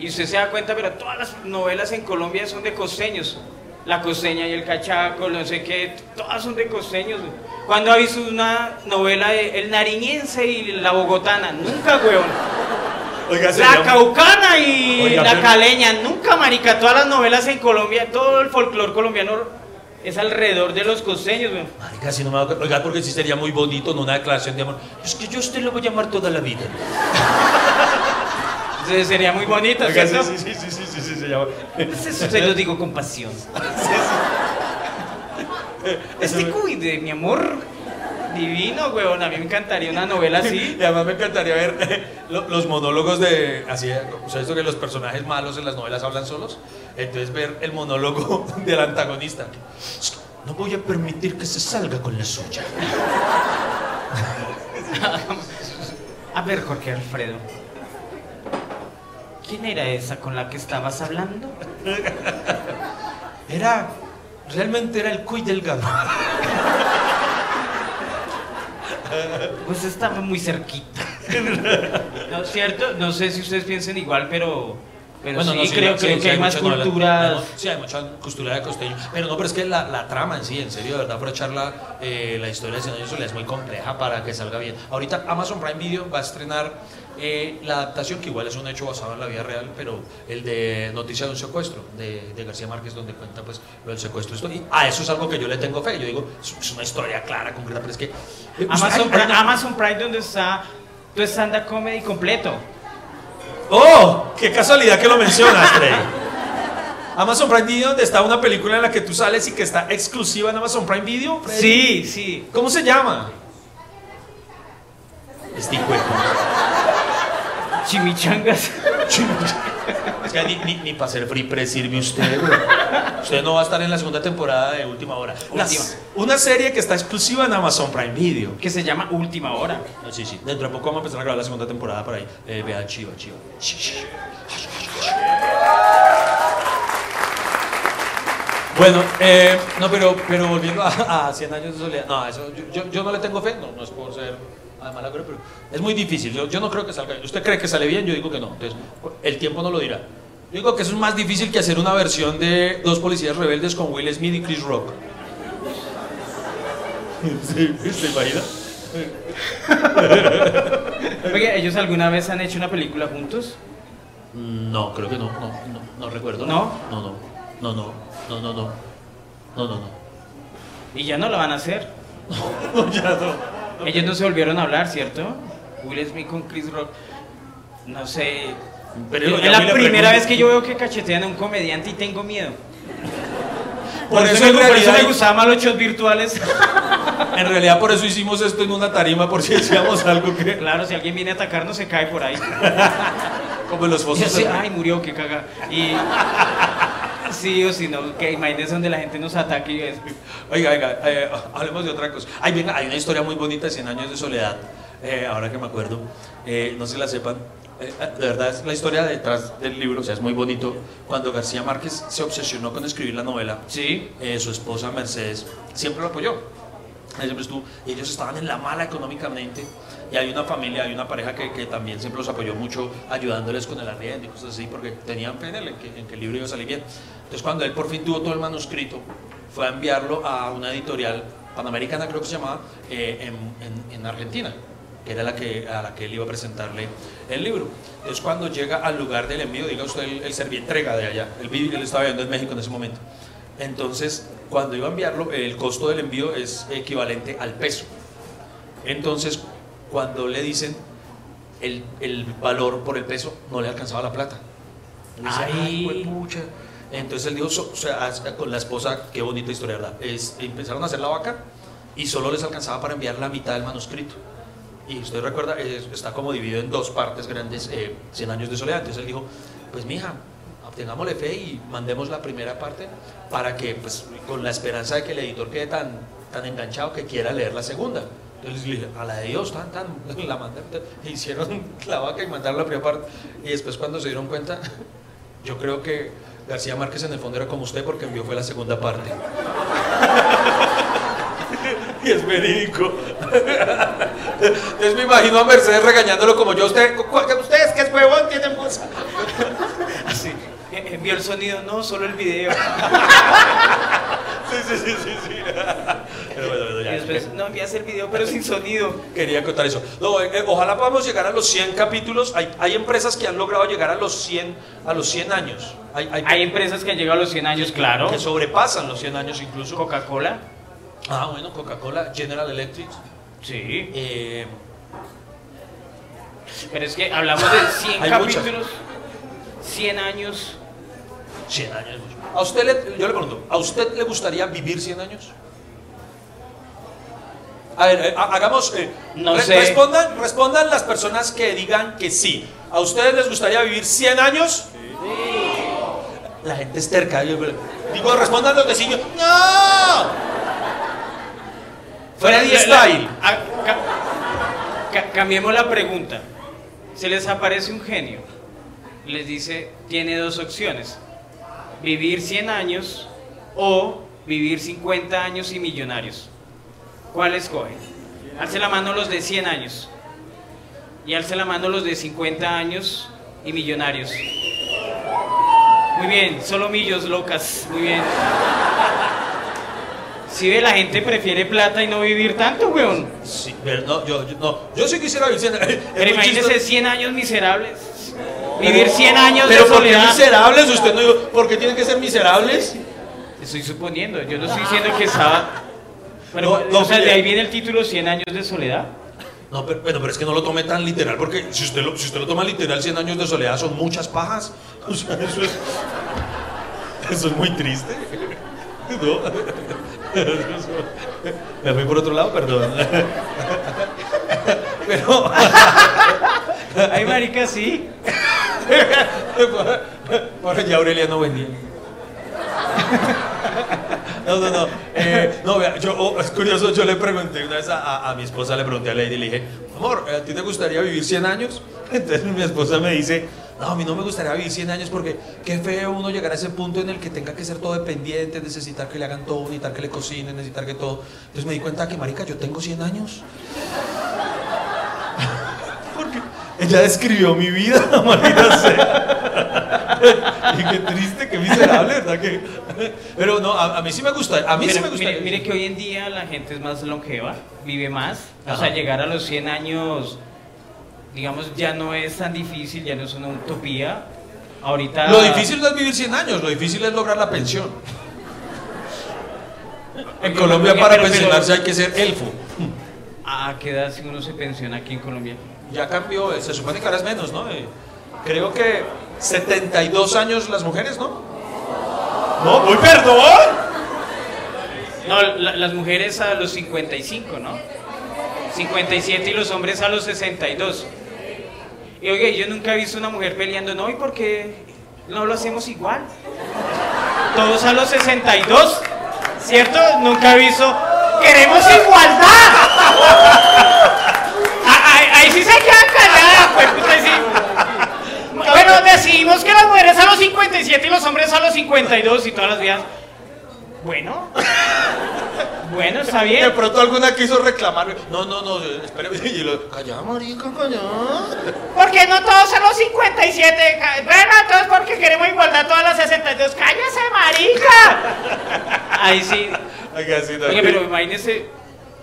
Speaker 1: Y usted se da cuenta, pero todas las novelas en Colombia son de costeños. La costeña y el cachaco, no sé qué, todas son de costeños. güey. ¿Cuándo ha visto una novela de El Nariñense y la Bogotana? Nunca, weón.
Speaker 2: Oiga,
Speaker 1: La caucana y
Speaker 2: Oiga,
Speaker 1: la caleña, nunca, marica. Todas las novelas en Colombia, todo el folclore colombiano es alrededor de los costeños.
Speaker 2: Marica, si no me va a- Oiga, porque sí sería muy bonito, no una declaración de amor. Es que yo a usted lo voy a amar toda la vida. *laughs*
Speaker 1: Entonces sería muy bonito,
Speaker 2: Oiga,
Speaker 1: ¿cierto?
Speaker 2: sí, sí, sí, sí, sí, sí, se llama.
Speaker 1: Eso se lo digo con pasión. *laughs* Este cuide, mi amor. Divino, weón. A mí me encantaría una novela así. *laughs*
Speaker 2: Y además me encantaría ver lo- los monólogos de. Así, o sea, esto que los personajes malos en las novelas hablan solos. Entonces, ver el monólogo *laughs* del antagonista. No voy a permitir que se salga con la suya. *laughs*
Speaker 1: A ver, Jorge Alfredo. ¿Quién era esa con la que estabas hablando?
Speaker 2: Era. Realmente era el cuy delgado. *laughs*
Speaker 1: Pues estaba muy cerquita. ¿No es cierto? No sé si ustedes piensan igual, pero. Pero sí,
Speaker 2: no,
Speaker 1: creo,
Speaker 2: sí,
Speaker 1: creo
Speaker 2: sí,
Speaker 1: que hay más
Speaker 2: muchas novelas.
Speaker 1: culturas.
Speaker 2: Hay mu- sí, hay mucha cultura de costeño. Pero no, pero es que la, la trama en sí, en serio, de verdad, aprovecharla, eh, la historia de soledad es muy compleja para que salga bien. Ahorita Amazon Prime Video va a estrenar eh, la adaptación, que igual es un hecho basado en la vida real, pero el de Noticia de un secuestro, de, de García Márquez, donde cuenta pues lo del secuestro. Esto- Y a eso es algo que yo le tengo fe. Yo digo, es, una historia clara, concreta, pero es que... eh,
Speaker 1: Amazon,
Speaker 2: hay- hay
Speaker 1: Prime, Amazon Prime, donde está tu stand-up comedy completo.
Speaker 2: ¡Oh! ¡Qué casualidad que lo mencionas, Trey! Amazon Prime Video, donde está una película en la que tú sales y que está exclusiva en Amazon Prime Video. Freddy.
Speaker 1: Sí, sí.
Speaker 2: ¿Cómo se llama? Este hijo puta.
Speaker 1: Chimichangas. *laughs*
Speaker 2: Es que ni, ni, ni para ser free press sirve usted, güey. Usted no va a estar en la segunda temporada de Última Hora.
Speaker 1: Última.
Speaker 2: una serie que está exclusiva en Amazon Prime Video.
Speaker 1: Que se llama Última Hora.
Speaker 2: No, sí, sí. Dentro de poco vamos a empezar a grabar la segunda temporada por ahí. Eh, vea, chiva, chiva. Ch, ch, ch. Bueno, eh, no, pero, pero volviendo a, a 100 años de soledad, no, eso, yo, yo, yo no le tengo fe, no, no es por ser además la pero es muy difícil, yo, yo no creo que salga bien. ¿Usted cree que sale bien? Yo digo que no, entonces el tiempo no lo dirá. Yo digo que eso es más difícil que hacer una versión de Dos Policías Rebeldes con Will Smith y Chris Rock. *laughs* Sí, ¿Se imagina? *laughs*
Speaker 1: Oye, ¿ellos alguna vez han hecho una película juntos?
Speaker 2: No, creo que no, no, no, no recuerdo.
Speaker 1: ¿No?
Speaker 2: No, no, no, no, no, no, no, no, no, no.
Speaker 1: Y ya no lo van a hacer. *laughs*
Speaker 2: No, ya no.
Speaker 1: Ellos no se volvieron a hablar, ¿cierto? Will Smith con Chris Rock. No sé.
Speaker 2: Pero
Speaker 1: es la primera vez que yo veo que cachetean a un comediante y tengo miedo. *laughs*
Speaker 2: Por eso,
Speaker 1: me,
Speaker 2: en
Speaker 1: por eso me gustaban más los shows virtuales. *laughs*
Speaker 2: en realidad por eso hicimos esto en una tarima, por si decíamos algo que...
Speaker 1: claro, si alguien viene a atacarnos se cae por ahí. *laughs*
Speaker 2: Como en los fosos.
Speaker 1: ay, murió, qué caga. Y sí o si no, que imagínense donde la gente nos ataque y es-
Speaker 2: Oiga, oiga, eh, hablemos de otra cosa. Ay, venga, hay una historia muy bonita de 100 años de soledad, eh, ahora que me acuerdo. Eh, no se la sepan. Eh, de verdad, es la historia detrás del libro, o sea, es muy bonito. Cuando García Márquez se obsesionó con escribir la novela,
Speaker 1: Sí.
Speaker 2: eh, su esposa Mercedes siempre lo apoyó. Siempre estuvo, ellos estaban en la mala económicamente y hay una familia, hay una pareja que, que también siempre los apoyó mucho ayudándoles con el arriendo y cosas así porque tenían fe en, él, en, que, en que el libro iba a salir bien. Entonces cuando él por fin tuvo todo el manuscrito, fue a enviarlo a una editorial panamericana creo que se llamaba, eh, en, en- en Argentina que era la que, a la que él iba a presentarle el libro. Entonces cuando llega al lugar del envío, diga usted el, el servientrega de allá, él, él estaba viviendo en México en ese momento. Entonces, cuando iba a enviarlo, el costo del envío es equivalente al peso. Entonces, cuando le dicen el, el valor por el peso, no le alcanzaba la plata. Dice,
Speaker 1: Ay.
Speaker 2: "Ay, juepucha". Entonces él dijo, so- o sea, con la esposa, qué bonita historia, ¿verdad? Es, empezaron a hacer la vaca y solo les alcanzaba para enviar la mitad del manuscrito. Y usted recuerda, es- está como dividido en dos partes grandes, eh, 100 años de soledad. Entonces él dijo, pues mija, tengámosle fe y mandemos la primera parte para que, pues, con la esperanza de que el editor quede tan, tan enganchado que quiera leer la segunda. Entonces le dije, a la de Dios, tan, tan, *laughs* la mandé, hicieron *laughs* la vaca y mandaron la primera parte. Y después cuando se dieron cuenta, *laughs* yo creo que García Márquez en el fondo era como usted porque envió fue la segunda parte. y es verídico. Entonces me imagino a Mercedes regañándolo como yo, usted, ustedes que es huevón tienen voz.
Speaker 1: Así. eh, Envió el sonido, no, solo el video.
Speaker 2: Sí, sí, sí, sí, sí. Pero bueno,
Speaker 1: Y
Speaker 2: ya,
Speaker 1: después, no, envías el video, pero sin sonido.
Speaker 2: Quería contar eso. No, eh, eh, ojalá podamos llegar a los 100 capítulos. Hay, hay empresas que han logrado llegar a los 100, a los 100 años. Hay, hay-
Speaker 1: Hay empresas que han llegado a los 100 años, claro.
Speaker 2: que sobrepasan los 100 años incluso.
Speaker 1: Coca-Cola.
Speaker 2: Ah, bueno, Coca-Cola, General Electric.
Speaker 1: Sí.
Speaker 2: eh,
Speaker 1: Pero es que hablamos de 100
Speaker 2: Hay muchas.
Speaker 1: capítulos, 100 años.
Speaker 2: 100 años. A usted le, yo le pregunto, ¿a usted le gustaría vivir 100 años? A ver, eh, ha- hagamos. eh,
Speaker 1: No sé.
Speaker 2: Respondan, respondan las personas que digan que sí. ¿A ustedes les gustaría vivir 100 años? La gente es terca. yo- digo, respondan los vecinos. ¡No! Freddy Style.
Speaker 1: Ca- cambiemos la pregunta. Se les aparece un genio. Les dice, tiene dos opciones. Vivir 100 años o vivir 50 años y millonarios. ¿Cuál escogen? Alce la mano los de 100 años. Y alce la mano los de 50 años y millonarios. Muy bien, solo millos locas. Muy bien. Si ve, la gente prefiere plata y no vivir tanto, weón.
Speaker 2: Sí, pero no, yo, yo- no, yo sí quisiera vivir 100 años. *laughs*
Speaker 1: Pero imagínese 100 años miserables. Vivir 100 años
Speaker 2: Pero
Speaker 1: de
Speaker 2: ¿por qué
Speaker 1: soledad.
Speaker 2: miserables? Usted no dijo, ¿por qué tienen que ser miserables?
Speaker 1: Estoy suponiendo, yo no estoy diciendo que estaba. Pero,
Speaker 2: No, no,
Speaker 1: o sea, de ahí viene el título 100 años de soledad.
Speaker 2: No, pero, bueno, pero es que no lo tome tan literal, porque si usted lo, si usted lo toma literal, 100 años de soledad son muchas pajas. O sea, eso es, eso es muy triste. *laughs* ¿No? Me fui por otro lado, perdón. *laughs* Pero, *laughs*
Speaker 1: Ay, marica, sí.
Speaker 2: Bueno, ya Aureliano buen día. No, no, no. Eh, no, vea, yo, oh, es curioso, yo le pregunté una vez a, a- mi esposa, le pregunté a Lady, le dije, amor, ¿a ti te gustaría vivir 100 años? *laughs* Entonces mi esposa me dice, No, a mí no me gustaría vivir 100 años porque qué feo uno llegar a ese punto en el que tenga que ser todo dependiente, necesitar que le hagan todo, necesitar que le cocinen, necesitar que todo. Entonces me di cuenta que, marica, yo tengo 100 años. *laughs* porque ella describió mi vida, *laughs* maldita sea. *laughs* y qué triste, qué miserable, ¿verdad? Que... Pero no, a, a mí sí me gusta, a mí sí me gusta.
Speaker 1: mire, mire que hoy en día la gente es más longeva, vive más. O
Speaker 2: Ajá.
Speaker 1: sea, llegar a los 100 años, digamos, ya no es tan difícil, ya no es una utopía. Ahorita.
Speaker 2: Lo difícil no es vivir 100 años, lo difícil es lograr la pensión. *laughs* En Colombia para
Speaker 1: pero-
Speaker 2: pensionarse hay que ser elfo.
Speaker 1: ¿A qué edad si uno se pensiona aquí en Colombia?
Speaker 2: Ya cambió, eh, se supone que ahora es menos, ¿no? Eh, creo que 72 años las mujeres, ¿no? No, muy perdón.
Speaker 1: No, la- las mujeres a los 55, ¿no? 57 y los hombres a los 62. Y oye, yo nunca he visto una mujer peleando, no, ¿y por qué no lo hacemos igual? Todos a los 62, ¿cierto? Nunca he visto, queremos igualdad. *laughs* Ah, Ahí, ahí sí se queda callada, pues, puta, ahí sí. Bueno, decidimos que las mujeres a los 57 y los hombres a los 52 y todas las días. Bueno. Bueno, está bien.
Speaker 2: De pronto alguna quiso reclamar. No, no, no, espérame. *laughs* Y lo, callá, marica, callá.
Speaker 1: ¿Por qué no todos a los 57? Ca- Bueno, entonces porque queremos igualdad todas las 62. ¡Cállese, marica! Ahí sí.
Speaker 2: Oiga, sí,
Speaker 1: pero imagínese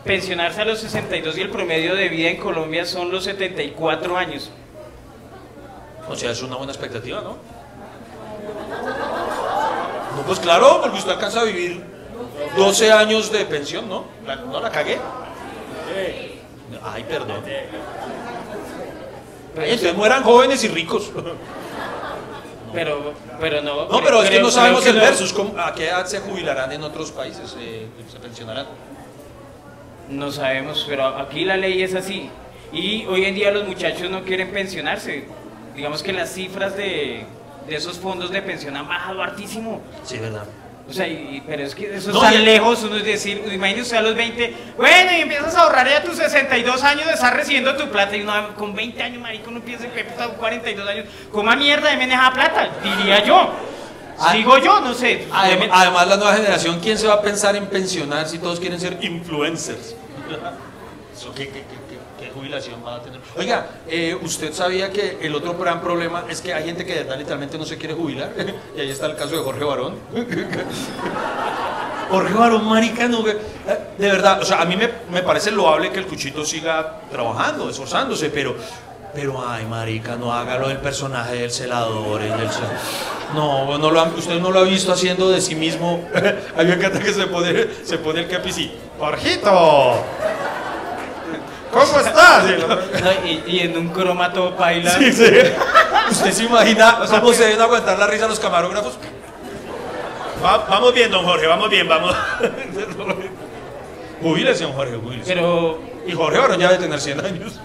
Speaker 1: pensionarse a los 62 y el promedio de vida en Colombia son los 74 años.
Speaker 2: O sea, es una buena expectativa, ¿no? No, pues claro, porque usted alcanza a vivir 12 años de pensión, ¿no? ¿No la cagué? Ay, perdón. Ay, entonces mueran jóvenes y ricos. *laughs*
Speaker 1: Pero, pero no.
Speaker 2: No, pero es que no sabemos el
Speaker 1: que no-
Speaker 2: versus. ¿cómo- ¿A qué edad se jubilarán en otros países? eh, ¿Se pensionarán?
Speaker 1: No sabemos, pero aquí la ley es así. Y hoy en día los muchachos no quieren pensionarse. Digamos que las cifras de, de esos fondos de pensión han bajado hartísimo.
Speaker 2: Sí, verdad.
Speaker 1: O sea, y- pero es que eso
Speaker 2: No,
Speaker 1: está lejos, uno es decir, imagínese a los 20, bueno, y empiezas a ahorrar ya tus 62 años de estar recibiendo tu plata, y uno con 20 años, marico, uno piensa que puta, 42 años, coma mierda de esa plata, diría yo.
Speaker 2: Ah.
Speaker 1: Sigo yo, no sé.
Speaker 2: Además, la nueva generación, ¿quién se va a pensar en pensionar si todos quieren ser influencers? Eso, ¿qué, qué- qué- qué- qué jubilación va a tener? Oiga, eh, ¿usted sabía que el otro gran problema es que hay gente que de verdad literalmente no se quiere jubilar? *laughs* y ahí está el caso de Jorge Barón. *laughs* Jorge Barón, marica, no, eh, de verdad, o sea, a mí me, me parece loable que el cuchito siga trabajando, esforzándose, pero, pero, ay, marica, no haga lo del personaje del celador. el del cel- no, no lo han- usted no lo ha visto haciendo de sí mismo. *laughs* encanta que se pone, se pone el capi y Jorgito, ¿cómo estás?
Speaker 1: No, y, y en un croma todo paila.
Speaker 2: Sí, sí. ¿Usted se imagina cómo se deben aguantar la risa los camarógrafos? Va- vamos bien, don Jorge, vamos bien, vamos. *laughs* Jubílese, don Jorge, jubílese.
Speaker 1: Pero,
Speaker 2: Y Jorge ahora ya debe tener 100 años.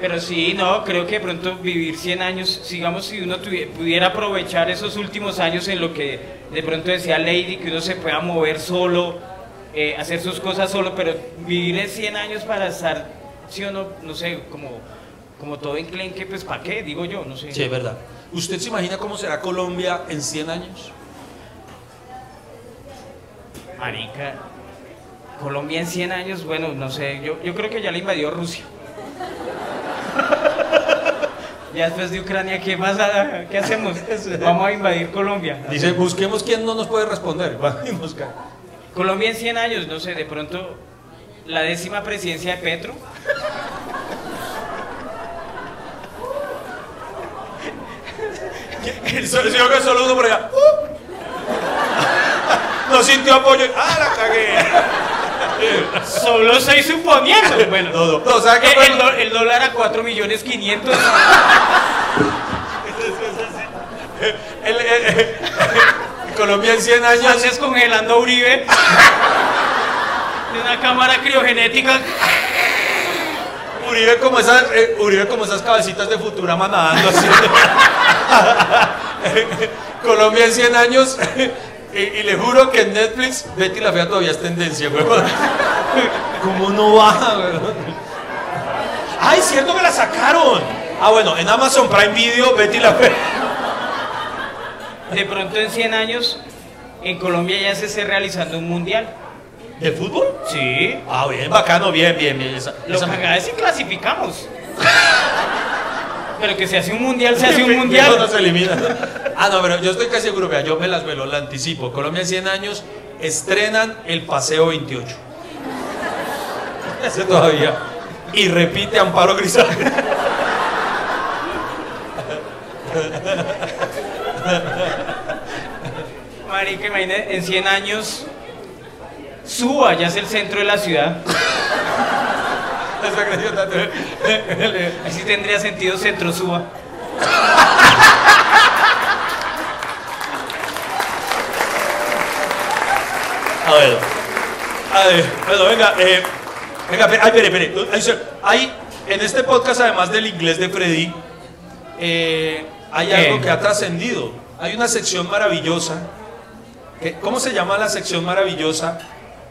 Speaker 1: pero sí, no, creo que de pronto vivir 100 años, sigamos si uno tuvie- pudiera aprovechar esos últimos años en lo que de pronto decía Lady, que uno se pueda mover solo, eh, hacer sus cosas solo, pero vivir en 100 años para estar, sí o no, no sé, como, como todo enclenque, pues ¿para qué? Digo yo, no sé.
Speaker 2: Sí, es verdad. ¿Usted se imagina cómo será Colombia en 100 años?
Speaker 1: Marica, Colombia en 100 años, bueno, no sé, yo, yo creo que ya la invadió Rusia. *laughs* ya después de Ucrania, ¿qué más? ¿Qué hacemos? *laughs* Vamos a invadir Colombia.
Speaker 2: Dice, busquemos quién no nos puede responder. Va, y nos cae.
Speaker 1: Colombia en 100 años, no sé, de pronto la décima presidencia de Petro.
Speaker 2: Si yo que solo uno por allá. ¡uh! No sintió apoyo. ¡Ah, la cagué!
Speaker 1: Solo estoy suponiendo. Bueno,
Speaker 2: No, no, no, ¿sabe qué
Speaker 1: eh, el, el dólar a 4 millones 500. *laughs*
Speaker 2: El- el- el- Colombia en 100 años.
Speaker 1: Antes congelando a Uribe. De una cámara criogenética.
Speaker 2: Uribe como esas, eh, Uribe como esas cabecitas de Futurama nadando así. *laughs* Colombia en 100 años. Y, y le juro que en Netflix Betty la Fea todavía es tendencia, weón. ¿Cómo no baja, weón? ¡Ay, cierto que la sacaron! Ah, bueno, en Amazon Prime Video, Betty la Fea.
Speaker 1: De pronto en 100 años, en Colombia ya se esté realizando un mundial.
Speaker 2: ¿De fútbol?
Speaker 1: Sí.
Speaker 2: Ah, bien, bacano, bien, bien, bien. Esa,
Speaker 1: Lo
Speaker 2: esa-
Speaker 1: cagada es si clasificamos. Pero que se hace un mundial, se hace un *laughs*
Speaker 2: Eso no
Speaker 1: mundial.
Speaker 2: se elimina. Ah, no, pero yo estoy casi seguro, vea, yo me las velo, la anticipo. Colombia en 100 años estrenan el Paseo 28. Ese todavía. Y repite Amparo Grisales.
Speaker 1: Marica, imagínate, en 100 años, Suba ya es el centro de la ciudad. Así tendría sentido centro Suba.
Speaker 2: A ver. A ver, bueno, venga, eh, venga, ay, espere, espere. Hay, en este podcast, además del inglés de Freddy, eh, hay
Speaker 1: ¿Qué?
Speaker 2: algo que ha trascendido. Hay una sección maravillosa. que- ¿Cómo se llama la sección maravillosa?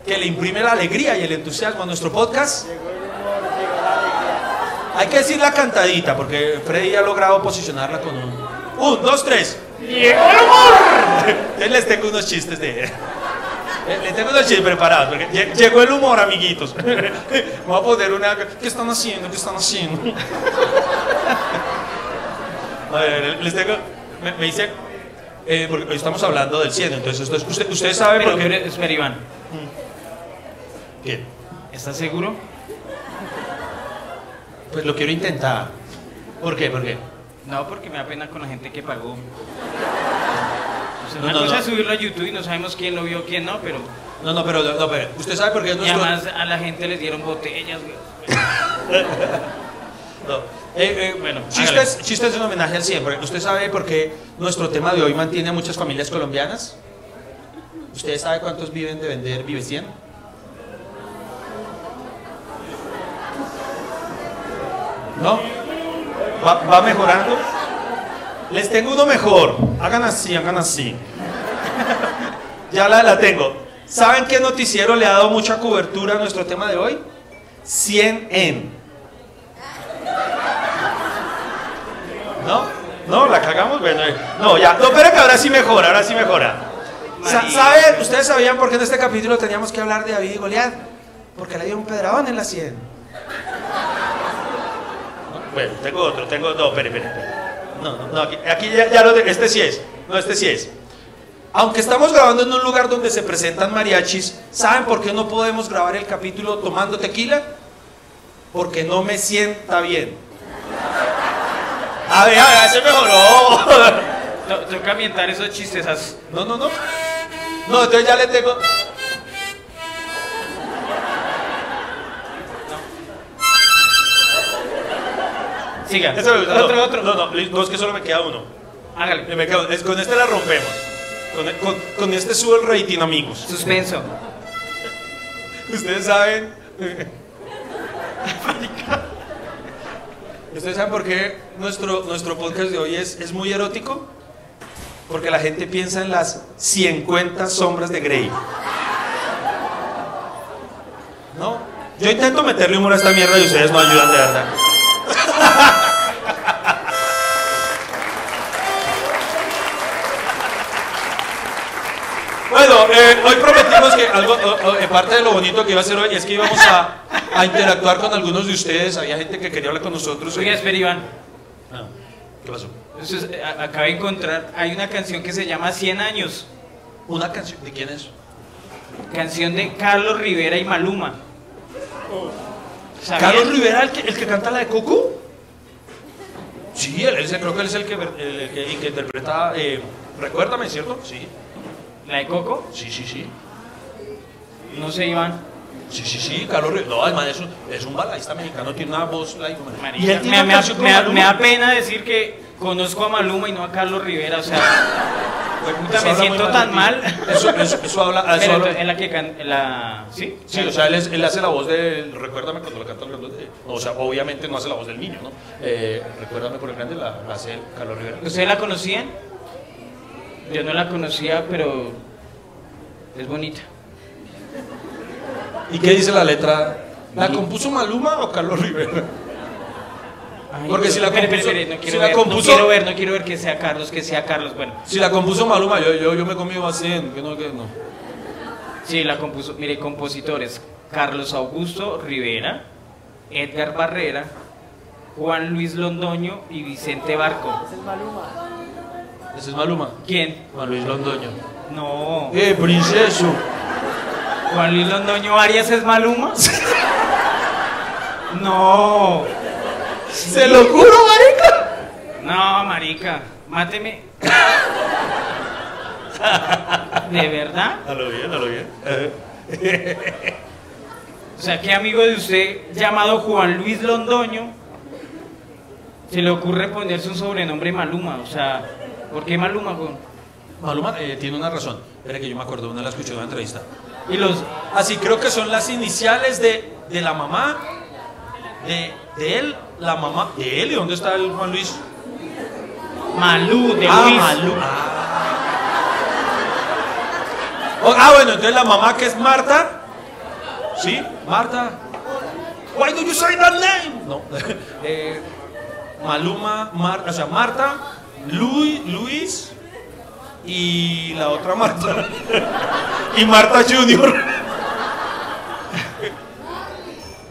Speaker 2: Que le imprime la alegría y el entusiasmo a nuestro podcast. Hay que decir la cantadita, porque Freddy ha logrado posicionarla con un. Un, dos, tres. ¡Llegó el humor! Les tengo unos chistes de. *laughs* Eh, Le tengo unos chistes preparados, porque lle- llegó el humor, amiguitos. *laughs* Voy a poner una. ¿Qué están haciendo? ¿Qué están haciendo? *laughs* A ver, les tengo. Me, me dice. eh, porque hoy estamos hablando del cielo, entonces esto es- usted, usted sabe
Speaker 1: Pero,
Speaker 2: por qué.
Speaker 1: pero, espera, Iván,
Speaker 2: ¿Qué?
Speaker 1: ¿estás seguro?
Speaker 2: Pues lo quiero intentar. ¿Por qué? ¿Por qué?
Speaker 1: No, porque me da pena con la gente que pagó. O sea,
Speaker 2: No,
Speaker 1: una
Speaker 2: no,
Speaker 1: cosa
Speaker 2: no.
Speaker 1: es subirlo a YouTube y no sabemos quién lo vio, quién no, pero...
Speaker 2: No, no, pero, no, pero usted sabe por qué es
Speaker 1: Y
Speaker 2: nuestro.
Speaker 1: además a la gente les dieron botellas, güey. *laughs*
Speaker 2: No. Eh, eh,
Speaker 1: Bueno,
Speaker 2: chistes, chistes en homenaje al siempre. ¿Usted sabe por qué nuestro tema de hoy mantiene a muchas familias colombianas? ¿Usted sabe cuántos viven de vender Vive 100? ¿No? ¿Va, va mejorando? Les tengo uno mejor. Hagan así, hagan así. *laughs* Ya la, la tengo. ¿Saben qué noticiero le ha dado mucha cobertura a nuestro tema de hoy? 100 en. ¿No? ¿No? ¿La cagamos? Bueno, eh, no, ya. No, pero que ahora sí mejora, ahora sí mejora. Sa-. ¿Saben? ¿Ustedes sabían por qué en este capítulo teníamos que hablar de David y Goliat? Porque le dio un pedradón en la 100. No, Bueno, tengo otro, tengo. No, espere, espere. espere. No, no, no, aquí, aquí ya, ya lo de, Este sí es. No, este sí es. Aunque estamos grabando en un lugar donde se presentan mariachis, ¿saben por qué no podemos grabar el capítulo tomando tequila? Porque no me sienta bien. A ver, a ver, se mejoró.
Speaker 1: To- Toca ambientar esos chistes.
Speaker 2: No, no, no. No, entonces ya le tengo.
Speaker 1: Siga.
Speaker 2: Eso me gusta.
Speaker 1: Otro,
Speaker 2: no,
Speaker 1: otro.
Speaker 2: No, no, no, es que solo me queda uno.
Speaker 1: Hágale.
Speaker 2: Me queda- es- con este la rompemos. Con, con- con este sube el rating, amigos.
Speaker 1: Suspenso.
Speaker 2: Ustedes saben. *laughs* ¿Ustedes saben por qué nuestro, nuestro podcast de hoy es, es muy erótico? Porque la gente piensa en las 50 sombras de Grey. ¿No? Yo intento meterle humor a esta mierda y ustedes no ayudan de verdad. Bueno, eh, hoy prometimos que algo, eh, parte de lo bonito que iba a ser hoy es que íbamos a, a interactuar con algunos de ustedes. Había gente que quería hablar con nosotros.
Speaker 1: Oiga, espera, Iván.
Speaker 2: Ah, ¿Qué pasó?
Speaker 1: Eso es- eh, a- acabé de encontrar, hay una canción que se llama 100 años.
Speaker 2: ¿Una canción? ¿De quién es?
Speaker 1: Canción de Carlos Rivera y Maluma. ¿Sabían?
Speaker 2: ¿Carlos Rivera, el que, el que canta la de Coco? Sí, él, él- creo que él es el que, el, el que, el que interpreta. eh, Recuérdame, ¿cierto? Sí,
Speaker 1: ¿La de Coco?
Speaker 2: sí, sí, sí.
Speaker 1: No sé, Iván.
Speaker 2: Sí, sí, sí, Carlos Rivera. No, además es un, es un baladista mexicano, tiene una voz. like,
Speaker 1: Marica,
Speaker 2: y él tiene
Speaker 1: me,
Speaker 2: una
Speaker 1: me- me- da pena decir que conozco a Maluma y no a Carlos Rivera, o sea, *laughs* pues, puta,
Speaker 2: Eso
Speaker 1: me siento tan mal.
Speaker 2: Eso, eso, eso *laughs* habla. Eso
Speaker 1: Pero
Speaker 2: habla-
Speaker 1: en la que can, en la ¿sí?
Speaker 2: Sí, o sea, él, es- él hace la voz de. Recuérdame cuando la canta el grande. no, o sea, obviamente no hace la voz del niño, ¿no? Eh, recuérdame por el grande la, la hace Carlos Rivera.
Speaker 1: ¿Ustedes la conocían? Yo no la conocía, pero es bonita.
Speaker 2: ¿Y qué dice la letra? ¿La compuso Maluma o Carlos Rivera?
Speaker 1: Ay,
Speaker 2: Porque si la compuso,
Speaker 1: no
Speaker 2: si
Speaker 1: quiero
Speaker 2: la
Speaker 1: ver,
Speaker 2: compuso,
Speaker 1: no quiero ver, no quiero ver que sea Carlos, que sea Carlos. Bueno,
Speaker 2: si la compuso Maluma, yo, yo, yo me comí a 100, que no, que no.
Speaker 1: sí, la compuso. Mire, compositores: Carlos Augusto Rivera, Edgar Barrera, Juan Luis Londoño y Vicente Barco.
Speaker 2: Ese es Maluma.
Speaker 1: ¿Quién?
Speaker 2: Juan Luis Londoño.
Speaker 1: No.
Speaker 2: ¡Eh, princeso!
Speaker 1: Juan Luis Londoño Arias es Maluma. *laughs* No.
Speaker 2: ¡Se lo juro, marica!
Speaker 1: No, marica, máteme. ¿De verdad?
Speaker 2: A lo bien, a lo bien.
Speaker 1: O sea, ¿qué amigo de usted llamado Juan Luis Londoño se le ocurre ponerse un sobrenombre Maluma? O sea, ¿por qué Maluma?
Speaker 2: Maluma eh, tiene una razón. Espera que yo me acuerdo, una la escuché en una entrevista.
Speaker 1: Y los...
Speaker 2: Así creo que son las iniciales de, de la mamá, de, de él, la mamá, de él. ¿Y dónde está el Juan Luis?
Speaker 1: Malú, de
Speaker 2: ah,
Speaker 1: Luis.
Speaker 2: Malú. Ah. Oh, ah, bueno, entonces la mamá que es Marta. ¿Sí? Marta. Why do you say that name? No. *laughs* Eh, Maluma, Marta, o sea, Marta, Luis, Luis y la otra Marta. y Marta Junior.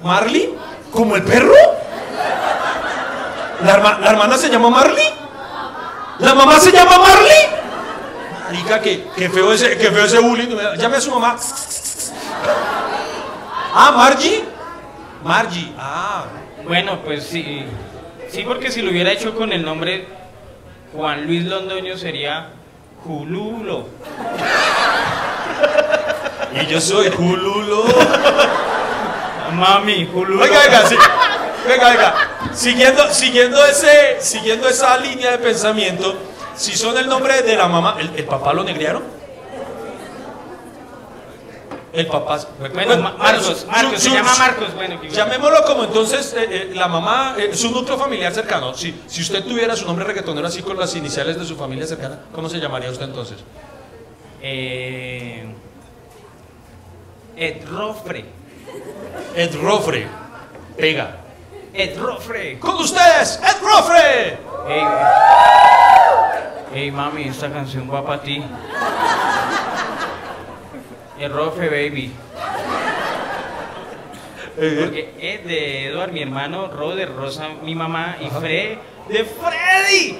Speaker 2: Marley, como el perro. ¿La, herma- la hermana se llama Marley? ¿La mamá se llama Marley? Marica, que, que feo ese, que feo ese bullying. Llame a su mamá. Ah, Margie. Margie. Ah.
Speaker 1: Bueno, pues sí. Sí, porque si lo hubiera hecho con el nombre Juan Luis Londoño sería Jululo.
Speaker 2: Y yo soy Jululo.
Speaker 1: Mami, Jululo.
Speaker 2: Venga, venga, sí. Venga, venga. Siguiendo, siguiendo, ese, siguiendo esa línea de pensamiento, si son el nombre de la mamá, ¿el, el papá lo negrearon? El papá.
Speaker 1: Bueno, Ma- Marcos, se llama Marcos. Bueno, que-
Speaker 2: Llamémoslo como entonces eh, eh, la mamá, eh, su núcleo familiar cercano. Si, si usted tuviera su nombre reggaetonero así con las iniciales de su familia cercana, ¿cómo se llamaría usted entonces?
Speaker 1: Eh, Ed Rofre.
Speaker 2: Ed Rofre. Pega.
Speaker 1: Ed Rofre.
Speaker 2: Con ustedes, Ed Rofre.
Speaker 1: Ey, ey, mami, esta canción va para ti. Ed Rofre, baby. Porque Ed de Edward, mi hermano, Ro de Rosa, mi mamá, y Fred de Freddy.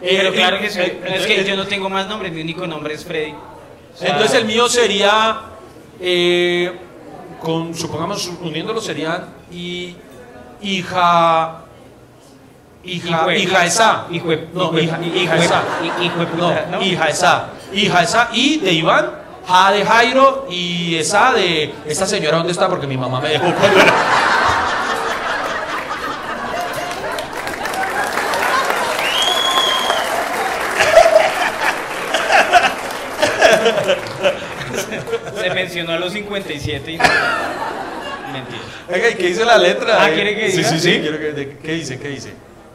Speaker 1: Pero
Speaker 2: Eh,
Speaker 1: claro
Speaker 2: eh,
Speaker 1: que sí.
Speaker 2: eh,
Speaker 1: es que
Speaker 2: eh,
Speaker 1: yo no tengo más nombres, mi único nombre es Freddy. O sea,
Speaker 2: Entonces el mío sería, eh, con, supongamos, uniéndolo serían y, hija, hija, hija esa. no, hija, hija esa. ¿no? hija esa, hija esa y de Iván, ja de Jairo y esa de esta señora dónde está porque mi mamá me dejó cuando era-
Speaker 1: Se mencionó a los 57 y. Mentira.
Speaker 2: Oiga, ¿y qué dice la letra?
Speaker 1: Ah, ¿quiere que
Speaker 2: sí,
Speaker 1: diga?
Speaker 2: sí, sí, de- ¿qué dice? ¿Qué dice?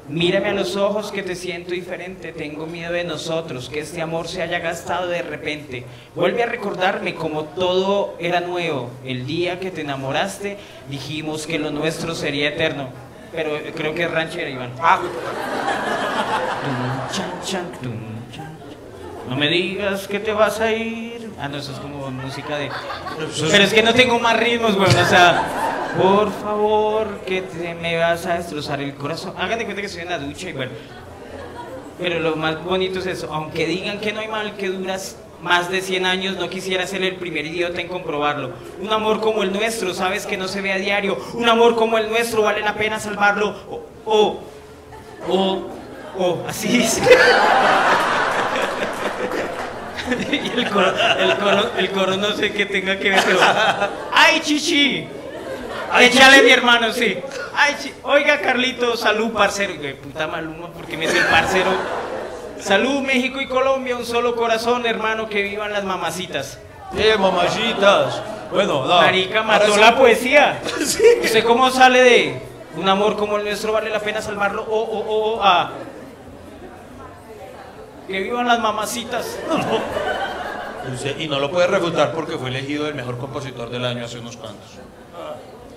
Speaker 1: Mírame a los ojos que te siento diferente, tengo miedo de nosotros, que este amor se haya gastado de repente. Vuelve a recordarme como todo era nuevo. El día que te enamoraste dijimos que lo nuestro sería eterno. Pero creo que es ranchera, Iván.
Speaker 2: Ah,
Speaker 1: Tum, chan, chan, tum, chan. No me digas que te vas a ir. Ah, no, eso es como música de... Pero es que no tengo más ritmos, güey. O sea, por favor, que te me vas a destrozar el corazón. Hagan de cuenta que estoy en la ducha y bueno. Pero lo más bonito es eso. Aunque digan que no hay mal que duras más de 100 años, no quisiera ser el primer idiota en comprobarlo. Un amor como el nuestro, sabes que no se ve a diario. Un amor como el nuestro, vale la pena salvarlo. O, o, o, o, así dice. *laughs* y el coro, el, coro, el coro no sé qué tenga que ver, pero. ¡Ay, chichi! Échale mi hermano, sí. Ay, Oiga, Carlito, salud, parcero. Y, puta maluma, porque me es el parcero. Salud, México y Colombia, un solo corazón, hermano, que vivan las mamacitas.
Speaker 2: eh, mamachitas. Bueno, no.
Speaker 1: Marica, mató
Speaker 2: sí.
Speaker 1: la poesía. *laughs* ¿Usted cómo sale de un amor como el nuestro vale la pena salvarlo? O, o, o, o, a. Que vivan las mamacitas.
Speaker 2: Usted- Y no lo puede refutar porque fue elegido el mejor compositor del año hace unos cuantos.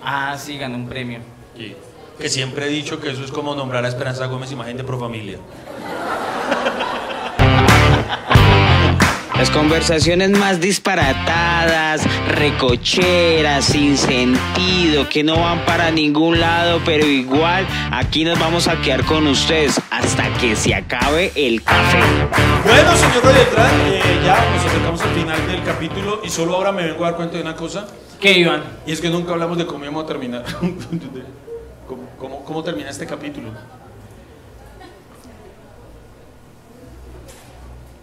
Speaker 1: Ah, sí, ganó un premio.
Speaker 2: Sí. Que siempre he dicho que eso es como nombrar a Esperanza Gómez imagen de Profamilia.
Speaker 1: Las conversaciones más disparatadas, recocheras, sin sentido, que no van para ningún lado, pero igual aquí nos vamos a quedar con ustedes hasta que se acabe el café.
Speaker 2: Bueno, señor Royetran, eh, ya nos acercamos al final del capítulo y solo ahora me vengo a dar cuenta de una cosa.
Speaker 1: ¿Qué, Iván?
Speaker 2: Y es que nunca hablamos de cómo íbamos a terminar. *laughs* ¿Cómo, cómo, cómo termina este capítulo?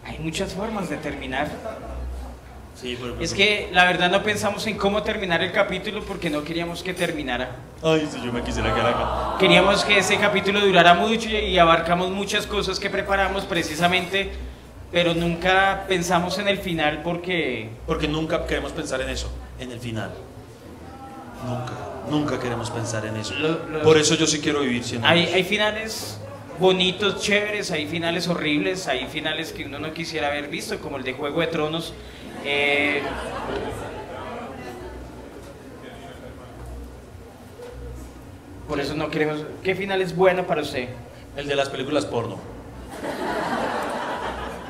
Speaker 1: Hay muchas formas de terminar.
Speaker 2: Sí, pero,
Speaker 1: Es que la verdad no pensamos en cómo terminar el capítulo porque no queríamos que terminara.
Speaker 2: Ay, si yo me quisiera quedar acá.
Speaker 1: Queríamos que ese capítulo durara mucho y abarcamos muchas cosas que preparamos precisamente, pero nunca pensamos en el final porque
Speaker 2: Porque nunca queremos pensar en eso, en el final. Nunca, nunca queremos pensar en eso.
Speaker 1: Lo- lo-
Speaker 2: Por eso yo sí quiero vivir siendo
Speaker 1: hay, hay finales bonitos, chéveres, hay finales horribles, hay finales que uno no quisiera haber visto, como el de Juego de Tronos. Eh, por eso no queremos... ¿Qué final es bueno para usted?
Speaker 2: El de las películas porno.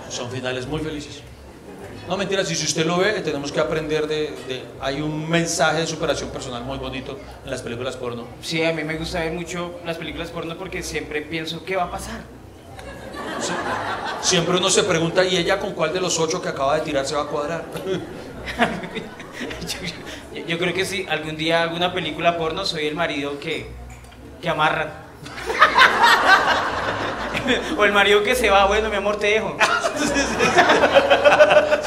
Speaker 2: Son finales muy felices. No, mentira, si usted lo ve, tenemos que aprender de, de- Hay un mensaje de superación personal muy bonito en las películas porno.
Speaker 1: Sí, a mí me gusta ver mucho las películas porno porque siempre pienso qué va a pasar.
Speaker 2: Sí. Siempre uno se pregunta, ¿y ella con cuál de los ocho que acaba de tirar se va a cuadrar? *laughs*
Speaker 1: yo, yo creo que si algún día hago una película porno, soy el marido que, que amarran. *laughs* o el marido que se va, bueno, mi amor, te dejo.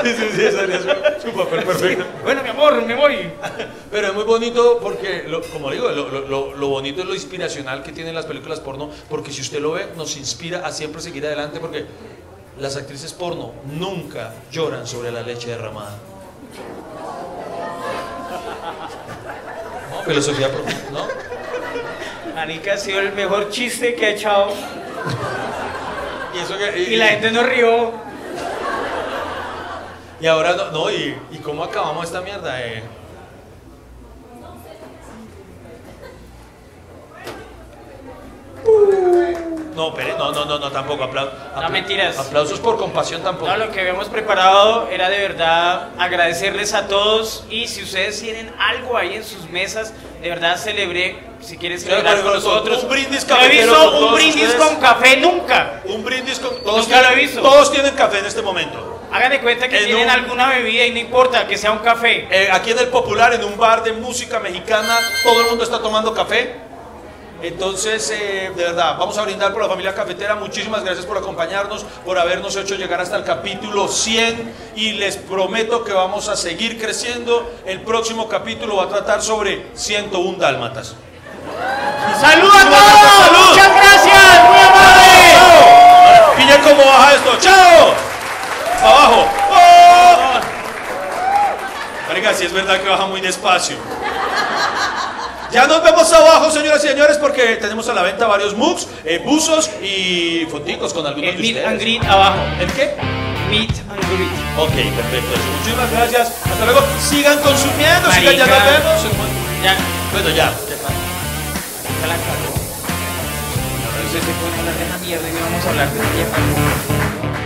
Speaker 2: Sí, sí, sí, sería su, su papel perfecto.
Speaker 1: Bueno, mi amor, me voy.
Speaker 2: Pero es muy bonito porque, lo- como digo, lo, lo- lo- lo bonito es lo inspiracional que tienen las películas porno, porque si usted lo ve, nos inspira a siempre seguir adelante, porque las actrices porno nunca lloran sobre la leche derramada. No, filosofía ¿no?
Speaker 1: Marica ha sido el mejor chiste que ha echado.
Speaker 2: Y, eso que,
Speaker 1: Y la gente no rió.
Speaker 2: Y ahora no, no y, y cómo acabamos esta mierda, eh? No, pero no, no, no, no, tampoco. apla-
Speaker 1: No,
Speaker 2: apla-
Speaker 1: mentiras.
Speaker 2: Aplausos por compasión tampoco.
Speaker 1: No, lo que habíamos preparado era de verdad agradecerles a todos y si ustedes tienen algo ahí en sus mesas, de verdad celebré, si quieres celebrar con nosotros.
Speaker 2: un brindis
Speaker 1: No he visto un brindis
Speaker 2: ustedes.
Speaker 1: con café nunca.
Speaker 2: Un brindis con. Todos
Speaker 1: Nunca lo he visto.
Speaker 2: Todos tienen café en este momento.
Speaker 1: Hagan de cuenta que
Speaker 2: En
Speaker 1: tienen
Speaker 2: un-
Speaker 1: alguna bebida y no importa que sea un café.
Speaker 2: Eh, aquí en el Popular, en un bar de música mexicana, todo el mundo está tomando café. Entonces, eh, de verdad, vamos a brindar por la familia cafetera. Muchísimas gracias por acompañarnos, por habernos hecho llegar hasta el capítulo 100 y les prometo que vamos a seguir creciendo. El próximo capítulo va a tratar sobre 101 dálmatas.
Speaker 1: ¡Salud a todos!
Speaker 2: ¡Salud!
Speaker 1: ¡Muchas gracias! ¡Muy amable!
Speaker 2: ¡Chao! Pilla cómo baja esto. ¡Chao! ¡Abajo! ¡Oh! Marica, si es verdad que baja muy despacio. Ya nos vemos abajo, señoras y señores, porque tenemos a la venta varios mugs, eh, buzos y foticos con algunos
Speaker 1: El
Speaker 2: de
Speaker 1: meet
Speaker 2: ustedes.
Speaker 1: and greet abajo.
Speaker 2: ¿El qué?
Speaker 1: Meet and greet.
Speaker 2: Ok, perfecto. Muchísimas gracias. Hasta luego. Sigan consumiendo, sigan, ya nos vemos.
Speaker 1: Ya,
Speaker 2: Bueno, ya.
Speaker 1: ya la cagó. Usted se pone a hablar de esa mierda y no vamos a hablar de esa mierda.